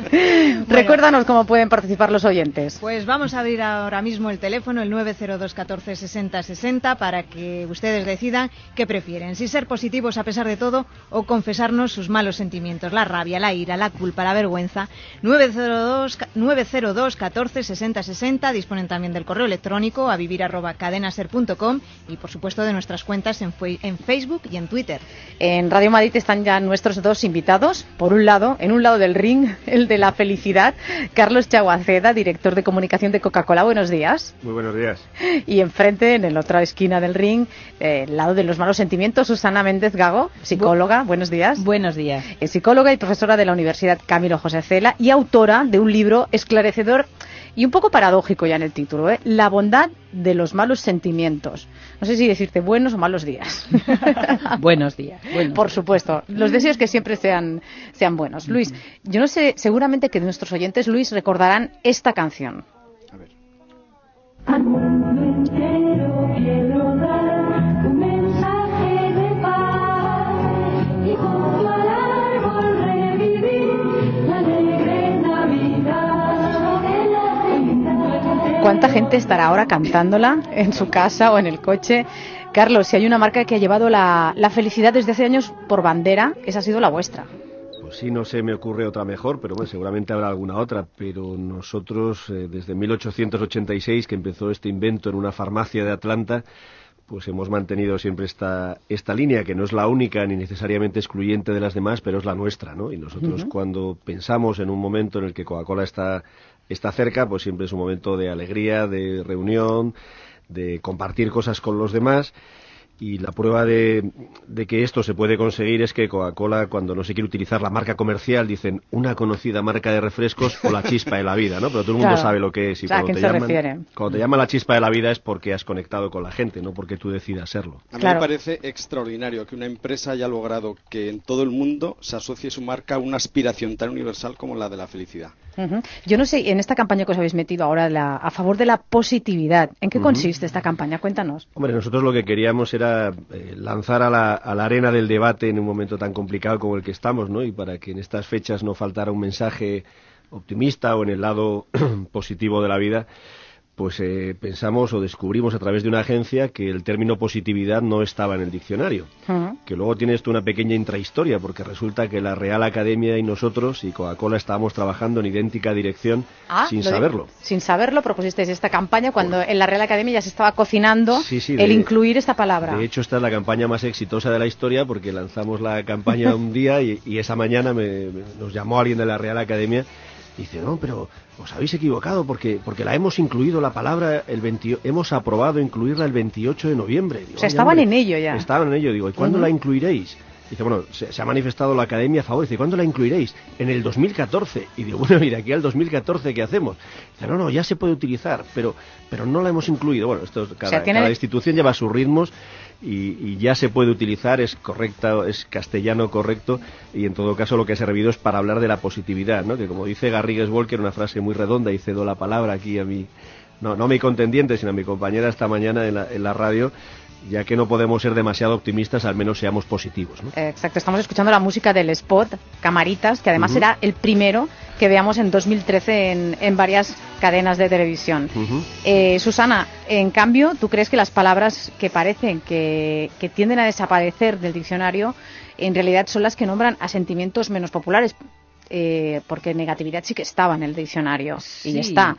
[SPEAKER 1] Recuérdanos cómo pueden participar los oyentes.
[SPEAKER 11] Pues vamos a abrir ahora mismo el teléfono, el 902 14 60 60, para que ustedes decidan qué prefieren, si ser positivos a pesar de todo o confesarnos sus malos sentimientos, la rabia, la ira, la culpa, la vergüenza. 902, 902 14 60 60, disponen también del correo electrónico a vivir arroba cadenaser.com y por supuesto de nuestras cuentas en, en Facebook y en Twitter.
[SPEAKER 1] En Radio Madrid están ya nuestros dos invitados. Por un lado, en un lado del ring, el de la felicidad, Carlos Chaguaceda, director de comunicación de Coca-Cola. Buenos días.
[SPEAKER 12] Muy buenos días.
[SPEAKER 1] Y enfrente, en la otra esquina del ring, eh, el lado de los malos sentimientos, Susana Méndez Gago, psicóloga. Buenos días.
[SPEAKER 13] Buenos días.
[SPEAKER 1] Es psicóloga y profesora de la Universidad Camilo José Cela y autora de un libro esclarecedor y un poco paradójico ya en el título, ¿eh? La bondad de los malos sentimientos. No sé si decirte buenos o malos días.
[SPEAKER 13] Buenos días. buenos
[SPEAKER 1] Por
[SPEAKER 13] días.
[SPEAKER 1] supuesto, los deseos que siempre sean, sean buenos. Luis, yo no sé, seguramente que nuestros oyentes, Luis, recordarán esta canción.
[SPEAKER 14] Un
[SPEAKER 1] ¿Cuánta gente estará ahora cantándola en su casa o en el coche? Carlos, si hay una marca que ha llevado la, la felicidad desde hace años por bandera, esa ha sido la vuestra.
[SPEAKER 12] Pues sí, no se me ocurre otra mejor, pero bueno, seguramente habrá alguna otra. Pero nosotros, eh, desde 1886, que empezó este invento en una farmacia de Atlanta, pues hemos mantenido siempre esta, esta línea, que no es la única ni necesariamente excluyente de las demás, pero es la nuestra, ¿no? Y nosotros cuando pensamos en un momento en el que Coca-Cola está, está cerca, pues siempre es un momento de alegría, de reunión, de compartir cosas con los demás. Y la prueba de, de que esto se puede conseguir es que Coca-Cola, cuando no se quiere utilizar la marca comercial, dicen una conocida marca de refrescos o la chispa de la vida, ¿no? Pero todo el mundo
[SPEAKER 1] Claro.
[SPEAKER 12] sabe lo que es. Y
[SPEAKER 1] O sea, ¿a
[SPEAKER 12] cuando
[SPEAKER 1] quién
[SPEAKER 12] te
[SPEAKER 1] se
[SPEAKER 12] llaman,
[SPEAKER 1] refiere?
[SPEAKER 12] Cuando te llaman la chispa de la vida es porque has conectado con la gente, no porque tú decidas serlo.
[SPEAKER 10] A mí me parece extraordinario que una empresa haya logrado que en todo el mundo se asocie su marca a una aspiración tan universal como la de la felicidad.
[SPEAKER 1] Yo no sé, en esta campaña que os habéis metido ahora la- a favor de la positividad, ¿en qué consiste esta campaña? Cuéntanos.
[SPEAKER 12] Hombre, nosotros lo que queríamos era eh, lanzar a la, a la arena del debate en un momento tan complicado como el que estamos, ¿no? Y para que en estas fechas no faltara un mensaje optimista o en el lado positivo de la vida, pues eh, pensamos o descubrimos a través de una agencia que el término positividad no estaba en el diccionario. Que luego tiene esto una pequeña intrahistoria, porque resulta que la Real Academia y nosotros y Coca-Cola estábamos trabajando en idéntica dirección
[SPEAKER 1] Ah,
[SPEAKER 12] sin
[SPEAKER 1] de-
[SPEAKER 12] saberlo.
[SPEAKER 1] sin saberlo propusisteis esta campaña cuando en la Real Academia ya se estaba cocinando
[SPEAKER 12] Sí, sí,
[SPEAKER 1] el
[SPEAKER 12] de-
[SPEAKER 1] incluir esta palabra.
[SPEAKER 12] De hecho, esta es la campaña más exitosa de la historia porque lanzamos la campaña un día y, y esa mañana me- me- nos llamó alguien de la Real Academia dice, no, pero os habéis equivocado porque, porque la hemos incluido la palabra, el 20 hemos aprobado incluirla el 28 de noviembre. Digo,
[SPEAKER 1] o sea,
[SPEAKER 12] "Oye,
[SPEAKER 1] estaban
[SPEAKER 12] hombre,
[SPEAKER 1] en ello ya.
[SPEAKER 12] Estaban en ello, digo, ¿y cuándo la incluiréis? Dice, bueno, se, se ha manifestado la academia a favor. Dice, ¿cuándo la incluiréis? En el 2014. Y digo, bueno, mira, aquí al 2014, ¿qué hacemos? Dice, no, no, ya se puede utilizar, pero, pero no la hemos incluido. Bueno, esto es- cada,
[SPEAKER 1] sea, tiene-
[SPEAKER 12] cada institución lleva sus ritmos y, y ya se puede utilizar, es correcta, es castellano correcto y en todo caso lo que ha servido es para hablar de la positividad, ¿no? Que como dice Garrigues Walker, una frase muy redonda y cedo la palabra aquí a mi, no, no a mi contendiente, sino a mi compañera esta mañana en la, en la radio, ya que no podemos ser demasiado optimistas, al menos seamos positivos, ¿no?
[SPEAKER 1] Exacto, estamos escuchando la música del spot Camaritas, que además
[SPEAKER 12] Ujú.
[SPEAKER 1] será el primero que veamos en 2013 en, en varias cadenas de televisión. Eh, Susana, en cambio, ¿tú crees que las palabras que parecen que, que tienden a desaparecer del diccionario en realidad son las que nombran a sentimientos menos populares? Eh, porque negatividad sí que estaba en el diccionario y
[SPEAKER 13] Sí,
[SPEAKER 1] está.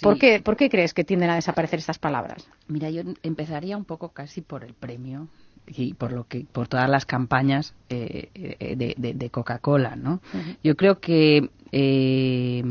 [SPEAKER 1] ¿Por, qué, ¿Por qué crees que tienden a desaparecer estas palabras?
[SPEAKER 13] Mira, yo empezaría un poco casi por el premio y por lo que por todas las campañas eh, eh, de, de- de Coca-Cola, ¿no? Yo creo que eh,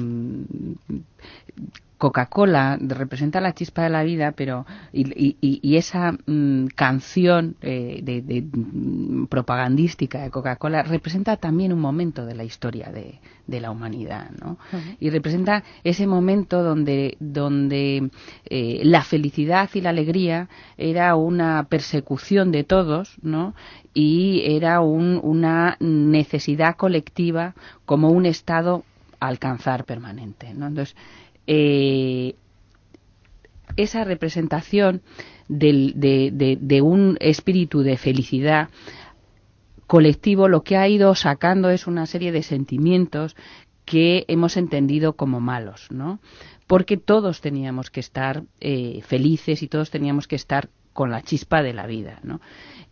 [SPEAKER 13] Coca-Cola representa la chispa de la vida, pero y, y- y- esa mm, canción eh, de, de, mm, propagandística de Coca-Cola representa también un momento de la historia de, de la humanidad, ¿no? y representa ese momento donde, donde eh, la felicidad y la alegría era una persecución de todos, ¿no? y era un- una necesidad colectiva como un estado a alcanzar permanente. ¿no? Entonces, eh, esa representación de un espíritu de felicidad colectivo lo que ha ido sacando es una serie de sentimientos que hemos entendido como malos, ¿no? Porque todos teníamos que estar eh, felices y todos teníamos que estar con la chispa de la vida, ¿no?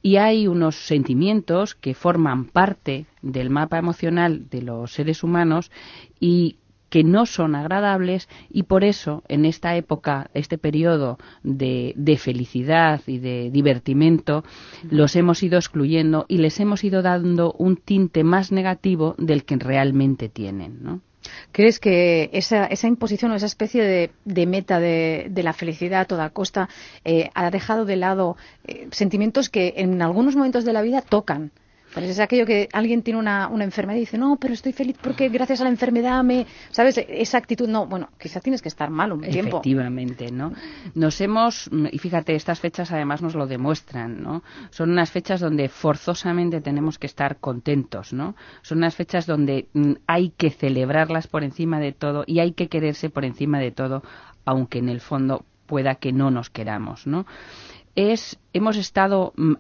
[SPEAKER 13] Y hay unos sentimientos que forman parte del mapa emocional de los seres humanos y que no son agradables y por eso en esta época, este periodo de, de felicidad y de divertimento, los hemos ido excluyendo y les hemos ido dando un tinte más negativo del que realmente tienen, ¿no?
[SPEAKER 1] ¿Crees que esa, esa imposición o esa especie de, de meta de, de la felicidad a toda costa eh, ha dejado de lado eh, sentimientos que en algunos momentos de la vida tocan? Pues es aquello que alguien tiene una, una enfermedad y dice, no, pero estoy feliz porque gracias a la enfermedad me... ¿Sabes? Esa actitud, no, bueno, quizás tienes que estar mal un tiempo.
[SPEAKER 13] Efectivamente, ¿no? Nos hemos, y fíjate, estas fechas además nos lo demuestran, ¿no? Son unas fechas donde forzosamente tenemos que estar contentos, ¿no? Son unas fechas donde mm, hay que celebrarlas por encima de todo y hay que quererse por encima de todo, aunque en el fondo pueda que no nos queramos, ¿no? Es hemos estado mm,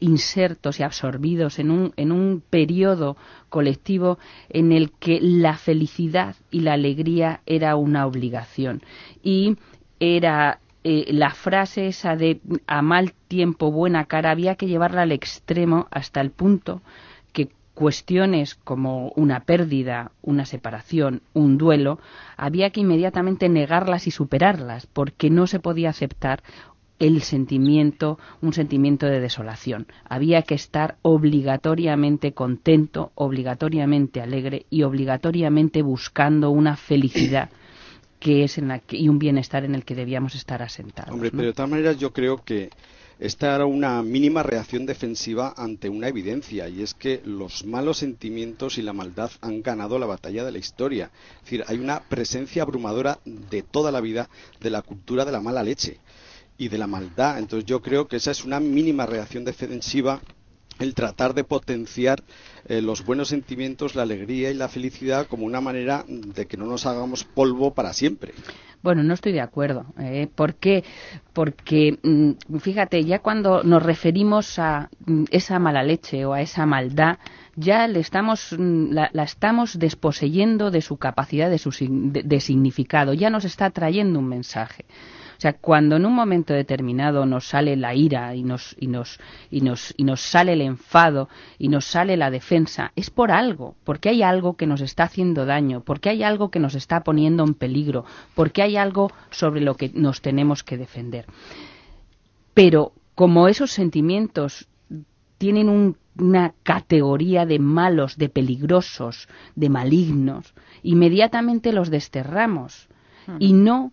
[SPEAKER 13] insertos y absorbidos en un en un periodo colectivo en el que la felicidad y la alegría era una obligación. Y era eh, la frase esa de a mal tiempo buena cara había que llevarla al extremo hasta el punto que cuestiones como una pérdida, una separación, un duelo, había que inmediatamente negarlas y superarlas, porque no se podía aceptar el sentimiento, un sentimiento de desolación. Había que estar obligatoriamente contento, obligatoriamente alegre y obligatoriamente buscando una felicidad que es en la que, y un bienestar en el que debíamos estar asentados.
[SPEAKER 10] Hombre,
[SPEAKER 13] ¿no?
[SPEAKER 10] pero de todas maneras yo creo que esta era una mínima reacción defensiva ante una evidencia y es que los malos sentimientos y la maldad han ganado la batalla de la historia. Es decir, hay una presencia abrumadora de toda la vida de la cultura de la mala leche y de la maldad. Entonces yo creo que esa es una mínima reacción defensiva el tratar de potenciar eh, los buenos sentimientos, la alegría y la felicidad como una manera de que no nos hagamos polvo para siempre.
[SPEAKER 13] Bueno, no estoy de acuerdo. ¿eh? ¿Por qué? Porque, mm, fíjate, ya cuando nos referimos a mm, esa mala leche o a esa maldad, ya le estamos, mm, la, estamos desposeyendo de su capacidad de, su, de significado. Ya nos está trayendo un mensaje. O sea, cuando en un momento determinado nos sale la ira y nos, y nos, y nos, y nos sale el enfado y nos sale la defensa, es por algo, porque hay algo que nos está haciendo daño, porque hay algo que nos está poniendo en peligro, porque hay algo sobre lo que nos tenemos que defender. Pero como esos sentimientos tienen un- una categoría de malos, de peligrosos, de malignos, inmediatamente los desterramos. Y no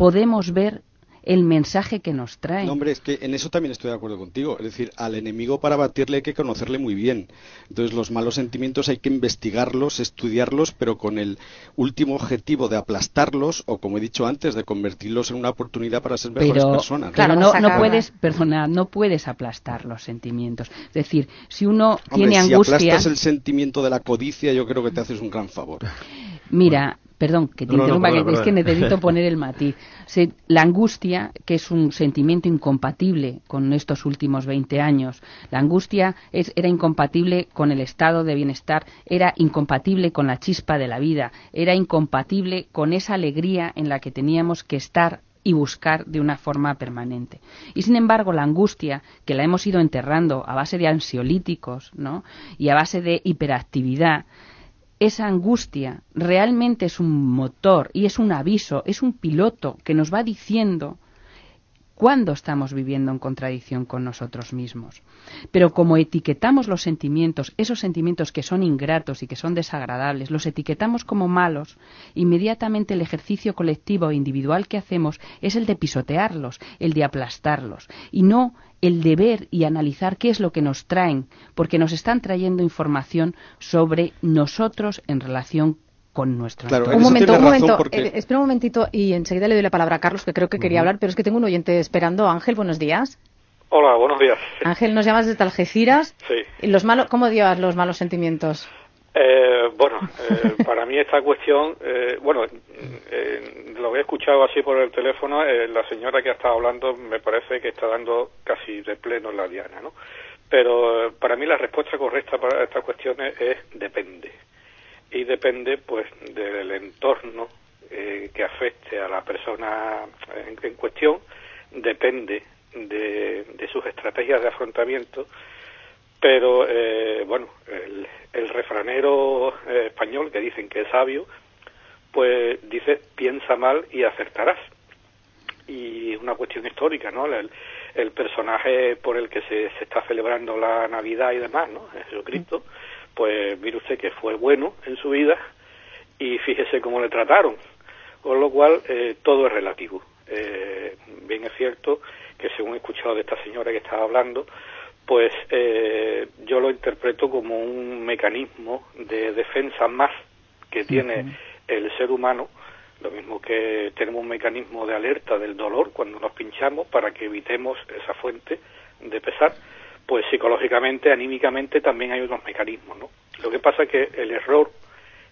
[SPEAKER 13] podemos ver el mensaje que nos traen.
[SPEAKER 10] No, hombre, es que en eso también estoy de acuerdo contigo. Es decir, al enemigo para batirle hay que conocerle muy bien. Entonces, los malos sentimientos hay que investigarlos, estudiarlos, pero con el último objetivo de aplastarlos o, como he dicho antes, de convertirlos en una oportunidad para ser mejores
[SPEAKER 13] pero,
[SPEAKER 10] personas.
[SPEAKER 13] pero no, no puedes, perdona, no puedes aplastar los sentimientos. Es decir, si uno
[SPEAKER 10] Hombre,
[SPEAKER 13] tiene
[SPEAKER 10] si
[SPEAKER 13] angustia,
[SPEAKER 10] aplastas el sentimiento de la codicia, yo creo que te haces un gran favor.
[SPEAKER 13] Mira, perdón, que te
[SPEAKER 10] No, no, no,
[SPEAKER 13] interrumpa, que es que necesito poner el matiz. Se- la angustia, que es un sentimiento incompatible con estos últimos 20 años, la angustia es- era incompatible con el estado de bienestar, era incompatible con la chispa de la vida, era incompatible con esa alegría en la que teníamos que estar y buscar de una forma permanente. Y sin embargo, la angustia, que la hemos ido enterrando a base de ansiolíticos, ¿no? Y a base de hiperactividad, esa angustia realmente es un motor y es un aviso, es un piloto que nos va diciendo cuando estamos viviendo en contradicción con nosotros mismos. Pero como etiquetamos los sentimientos, esos sentimientos que son ingratos y que son desagradables, los etiquetamos como malos, inmediatamente el ejercicio colectivo e individual que hacemos es el de pisotearlos, el de aplastarlos, y no el de ver y analizar qué es lo que nos traen, porque nos están trayendo información sobre nosotros en relación con nuestro
[SPEAKER 10] Claro,
[SPEAKER 13] entorno.
[SPEAKER 1] Un momento, un momento.
[SPEAKER 10] porque-
[SPEAKER 1] Eh, espera un momentito y enseguida le doy la palabra a Carlos, que creo que quería hablar, pero es que tengo un oyente esperando. Ángel, buenos días.
[SPEAKER 15] Hola, buenos días.
[SPEAKER 1] Ángel, nos llamas desde Algeciras.
[SPEAKER 15] Sí.
[SPEAKER 1] ¿Y los malos, ¿Cómo llevas los malos sentimientos?
[SPEAKER 15] Eh, bueno, eh, para mí esta cuestión, eh, bueno, eh, lo he escuchado así por el teléfono, eh, la señora que ha estado hablando me parece que está dando casi de pleno en la diana, ¿no? Pero eh, para mí la respuesta correcta para estas cuestiones es depende. Y depende, pues, del entorno que afecte a la persona en, en cuestión, depende de, de sus estrategias de afrontamiento pero eh, bueno, el, el refranero eh, español que dicen que es sabio, pues dice piensa mal y acertarás. Y una cuestión histórica, ¿no? El, el personaje por el que se, se está celebrando la Navidad y demás, ¿no? Jesucristo, pues mire usted que fue bueno en su vida y fíjese cómo le trataron. Con lo cual, eh, todo es relativo. Eh, bien es cierto que según he escuchado de esta señora que estaba hablando, pues eh, yo lo interpreto como un mecanismo de defensa más que tiene el ser humano, lo mismo que tenemos un mecanismo de alerta del dolor cuando nos pinchamos para que evitemos esa fuente de pesar, pues psicológicamente, anímicamente también hay otros mecanismos, ¿no? Lo que pasa es que el error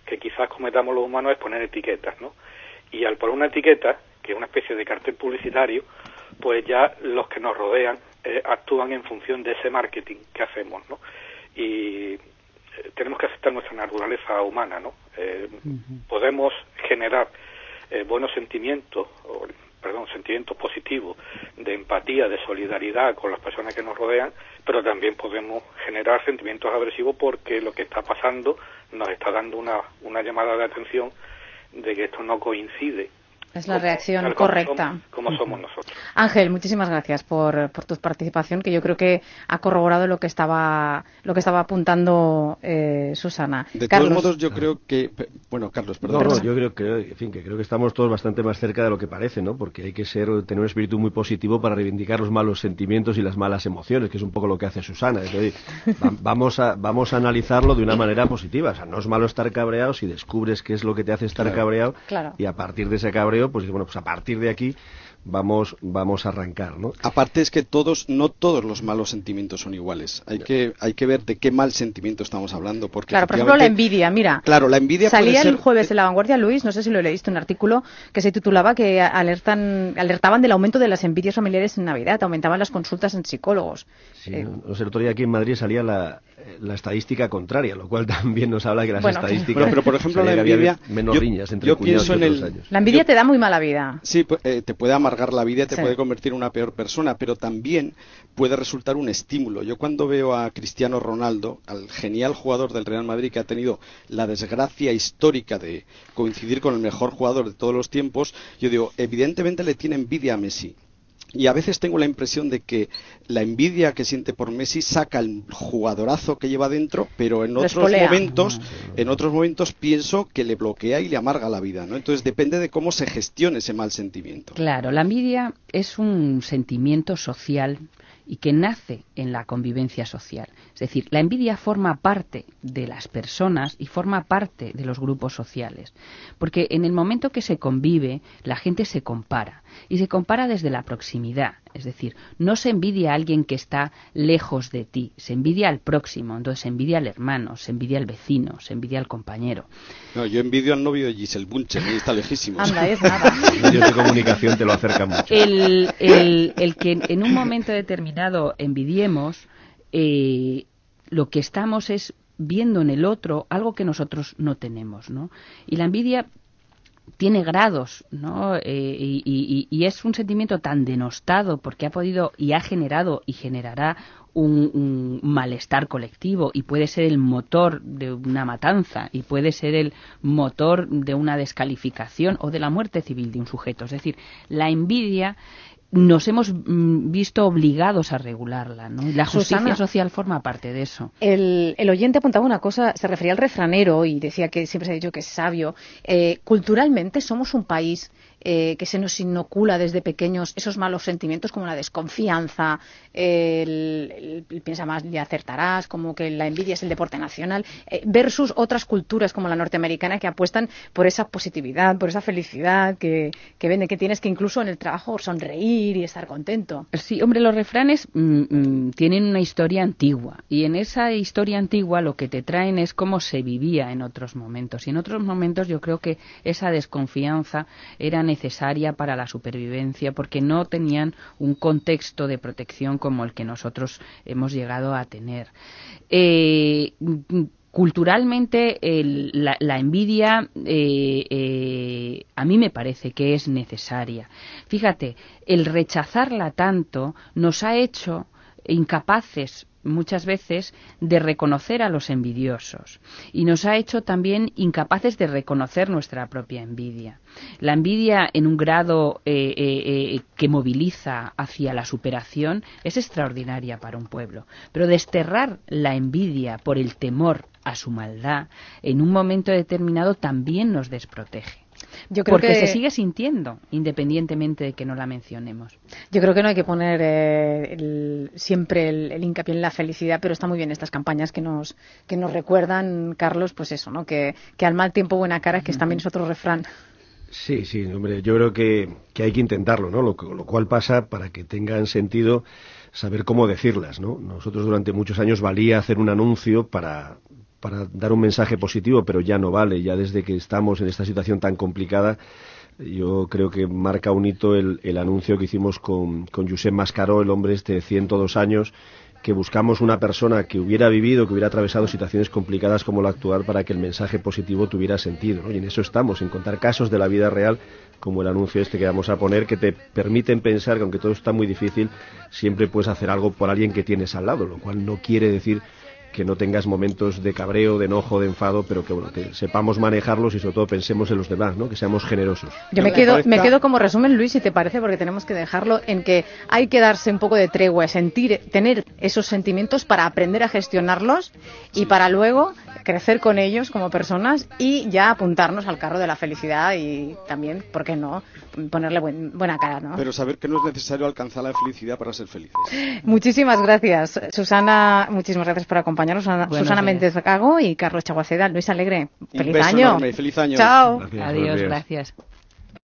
[SPEAKER 15] que quizás cometamos los humanos es poner etiquetas, ¿no? Y al poner una etiqueta, que es una especie de cartel publicitario, pues ya los que nos rodean eh, actúan en función de ese marketing que hacemos, ¿no? Y eh, tenemos que aceptar nuestra naturaleza humana, ¿no? Eh, Podemos generar eh, buenos sentimientos, o, perdón, sentimientos positivos de empatía, de solidaridad con las personas que nos rodean, pero también podemos generar sentimientos agresivos porque lo que está pasando nos está dando una, una llamada de atención de que esto no coincide
[SPEAKER 1] Es la reacción
[SPEAKER 15] tal como
[SPEAKER 1] correcta.
[SPEAKER 15] somos- como somos nosotros.
[SPEAKER 1] Ángel, muchísimas gracias por, por tu participación, que yo creo que ha corroborado lo que estaba, lo que estaba apuntando eh, Susana.
[SPEAKER 10] De
[SPEAKER 1] Carlos.
[SPEAKER 10] todos modos, yo creo que. Bueno, Carlos,
[SPEAKER 12] No,
[SPEAKER 10] perdón.
[SPEAKER 12] no, yo creo que, en fin, que creo que estamos todos bastante más cerca de lo que parece, ¿no? Porque hay que ser, tener un espíritu muy positivo para reivindicar los malos sentimientos y las malas emociones, que es un poco lo que hace Susana. Es decir, va- vamos a, vamos a analizarlo de una manera positiva. O sea, no es malo estar cabreado si descubres qué es lo que te hace estar
[SPEAKER 10] Claro.
[SPEAKER 12] cabreado
[SPEAKER 1] Claro.
[SPEAKER 12] y a partir de ese cabreo, pues bueno, pues a partir de aquí vamos, vamos a arrancar, ¿no?
[SPEAKER 10] Aparte es que todos, no todos los malos sentimientos son iguales. Hay que, hay que ver de qué mal sentimiento estamos hablando. Porque
[SPEAKER 1] Claro, por ejemplo, la envidia, mira.
[SPEAKER 10] Claro, la envidia puede
[SPEAKER 1] Salía
[SPEAKER 10] ser-
[SPEAKER 1] el jueves en La Vanguardia, Luis, no sé si lo leíste, un artículo que se titulaba que alertan, alertaban del aumento de las envidias familiares en Navidad, aumentaban las consultas en psicólogos.
[SPEAKER 12] Sí,
[SPEAKER 1] Eh,
[SPEAKER 12] no sé, el otro día aquí en Madrid salía la, la estadística contraria, lo cual también nos habla que las
[SPEAKER 1] Bueno,
[SPEAKER 12] estadísticas
[SPEAKER 10] Bueno, pero por ejemplo, la envidia.
[SPEAKER 12] menos
[SPEAKER 10] yo-
[SPEAKER 12] riñas entre
[SPEAKER 10] yo
[SPEAKER 12] cuñados
[SPEAKER 10] pienso en el,
[SPEAKER 12] años.
[SPEAKER 1] La envidia te da muy mala vida.
[SPEAKER 10] Sí, pu- eh, te puede amargar la vida, te
[SPEAKER 1] Sí.
[SPEAKER 10] puede convertir en una peor persona, pero también puede resultar un estímulo. Yo cuando veo a Cristiano Ronaldo, al genial jugador del Real Madrid que ha tenido la desgracia histórica de coincidir con el mejor jugador de todos los tiempos, yo digo, evidentemente le tiene envidia a Messi. Y a veces tengo la impresión de que la envidia que siente por Messi saca el jugadorazo que lleva dentro, pero en otros momentos, en otros momentos pienso que le bloquea y le amarga la vida, ¿no? Entonces depende de cómo se gestione ese mal sentimiento.
[SPEAKER 13] Claro, la envidia es un sentimiento social y que nace en la convivencia social. Es decir, la envidia forma parte de las personas y forma parte de los grupos sociales. Porque en el momento que se convive, la gente se compara. Y se compara desde la proximidad. Es decir, no se envidia a alguien que está lejos de ti, se envidia al próximo, entonces se envidia al hermano, se envidia al vecino, se envidia al compañero.
[SPEAKER 10] No, yo envidio al novio de Giselle Bunchen, y está lejísimo.
[SPEAKER 1] Anda, es nada.
[SPEAKER 12] Los medios de comunicación te lo acercan mucho.
[SPEAKER 13] el, el- el que en un momento determinado envidiemos, eh, lo que estamos es viendo en el otro algo que nosotros no tenemos, ¿no? Y la envidia tiene grados, ¿no? Eh, y, y- es un sentimiento tan denostado porque ha podido y ha generado y generará un, un malestar colectivo y puede ser el motor de una matanza y puede ser el motor de una descalificación o de la muerte civil de un sujeto. Es decir, la envidia nos hemos mm, visto obligados a regularla, ¿no? La justicia
[SPEAKER 1] Susana.
[SPEAKER 13] social forma parte de eso.
[SPEAKER 1] El, el oyente apuntaba una cosa, se refería al refranero y decía que siempre se ha dicho que es sabio. Eh, culturalmente somos un país eh, que se nos inocula desde pequeños esos malos sentimientos como la desconfianza, el, piensa más y acertarás, como que la envidia es el deporte nacional, eh, versus otras culturas como la norteamericana que apuestan por esa positividad, por esa felicidad que, que vende, que tienes que incluso en el trabajo sonreír y estar contento.
[SPEAKER 13] Sí, hombre, los refranes mm, mm, tienen una historia antigua y en esa historia antigua lo que te traen es cómo se vivía en otros momentos. Y en otros momentos yo creo que esa desconfianza era necesaria para la supervivencia porque no tenían un contexto de protección como el que nosotros hemos llegado a tener. Eh, culturalmente la envidia eh, eh, a mí me parece que es necesaria. Fíjate, el rechazarla tanto nos ha hecho incapaces muchas veces de reconocer a los envidiosos y nos ha hecho también incapaces de reconocer nuestra propia envidia. La envidia en un grado eh, eh, eh, que moviliza hacia la superación es extraordinaria para un pueblo, pero desterrar la envidia por el temor a su maldad en un momento determinado también nos desprotege.
[SPEAKER 1] Yo creo
[SPEAKER 13] porque
[SPEAKER 1] que-
[SPEAKER 13] se sigue sintiendo, independientemente de que no la mencionemos.
[SPEAKER 1] Yo creo que no hay que poner eh, el- siempre el, el hincapié en la felicidad, pero está muy bien estas campañas que nos, que nos recuerdan, Carlos, pues eso, ¿no? Que, que al mal tiempo buena cara, que también es otro refrán.
[SPEAKER 12] Sí, sí, hombre, yo creo que, que hay que intentarlo, ¿no? Lo, que- lo cual pasa para que tengan sentido saber cómo decirlas, ¿no? Nosotros durante muchos años valía hacer un anuncio para, para dar un mensaje positivo, pero ya no vale, ya desde que estamos en esta situación tan complicada, yo creo que marca un hito el, anuncio que hicimos con, con Josep Mascaró, el hombre este de 102 años, que buscamos una persona que hubiera vivido, que hubiera atravesado situaciones complicadas como la actual para que el mensaje positivo tuviera sentido. Y en eso estamos, en contar casos de la vida real como el anuncio este que vamos a poner, que te permiten pensar que aunque todo está muy difícil, siempre puedes hacer algo por alguien que tienes al lado, lo cual no quiere decir que no tengas momentos de cabreo, de enojo, de enfado, pero que bueno, que sepamos manejarlos y sobre todo pensemos en los demás, ¿no? que seamos generosos.
[SPEAKER 1] Yo me quedo, me quedo como resumen, Luis, si te parece, porque tenemos que dejarlo en que hay que darse un poco de tregua, sentir, tener esos sentimientos para aprender a gestionarlos y para luego crecer con ellos como personas y ya apuntarnos al carro de la felicidad y también, ¿por qué no?, ponerle buen- buena cara, ¿no?
[SPEAKER 10] Pero saber que no es necesario alcanzar la felicidad para ser felices.
[SPEAKER 1] Muchísimas gracias, Susana, muchísimas gracias por acompañarnos, Susana,
[SPEAKER 10] Buenos
[SPEAKER 1] Susana. Méndez Cago y Carlos Chaguaceda. Luis Alegre,
[SPEAKER 10] Un
[SPEAKER 1] feliz
[SPEAKER 10] beso
[SPEAKER 1] año.
[SPEAKER 10] enorme, feliz año.
[SPEAKER 1] Chao.
[SPEAKER 12] Gracias,
[SPEAKER 13] Adiós, gracias.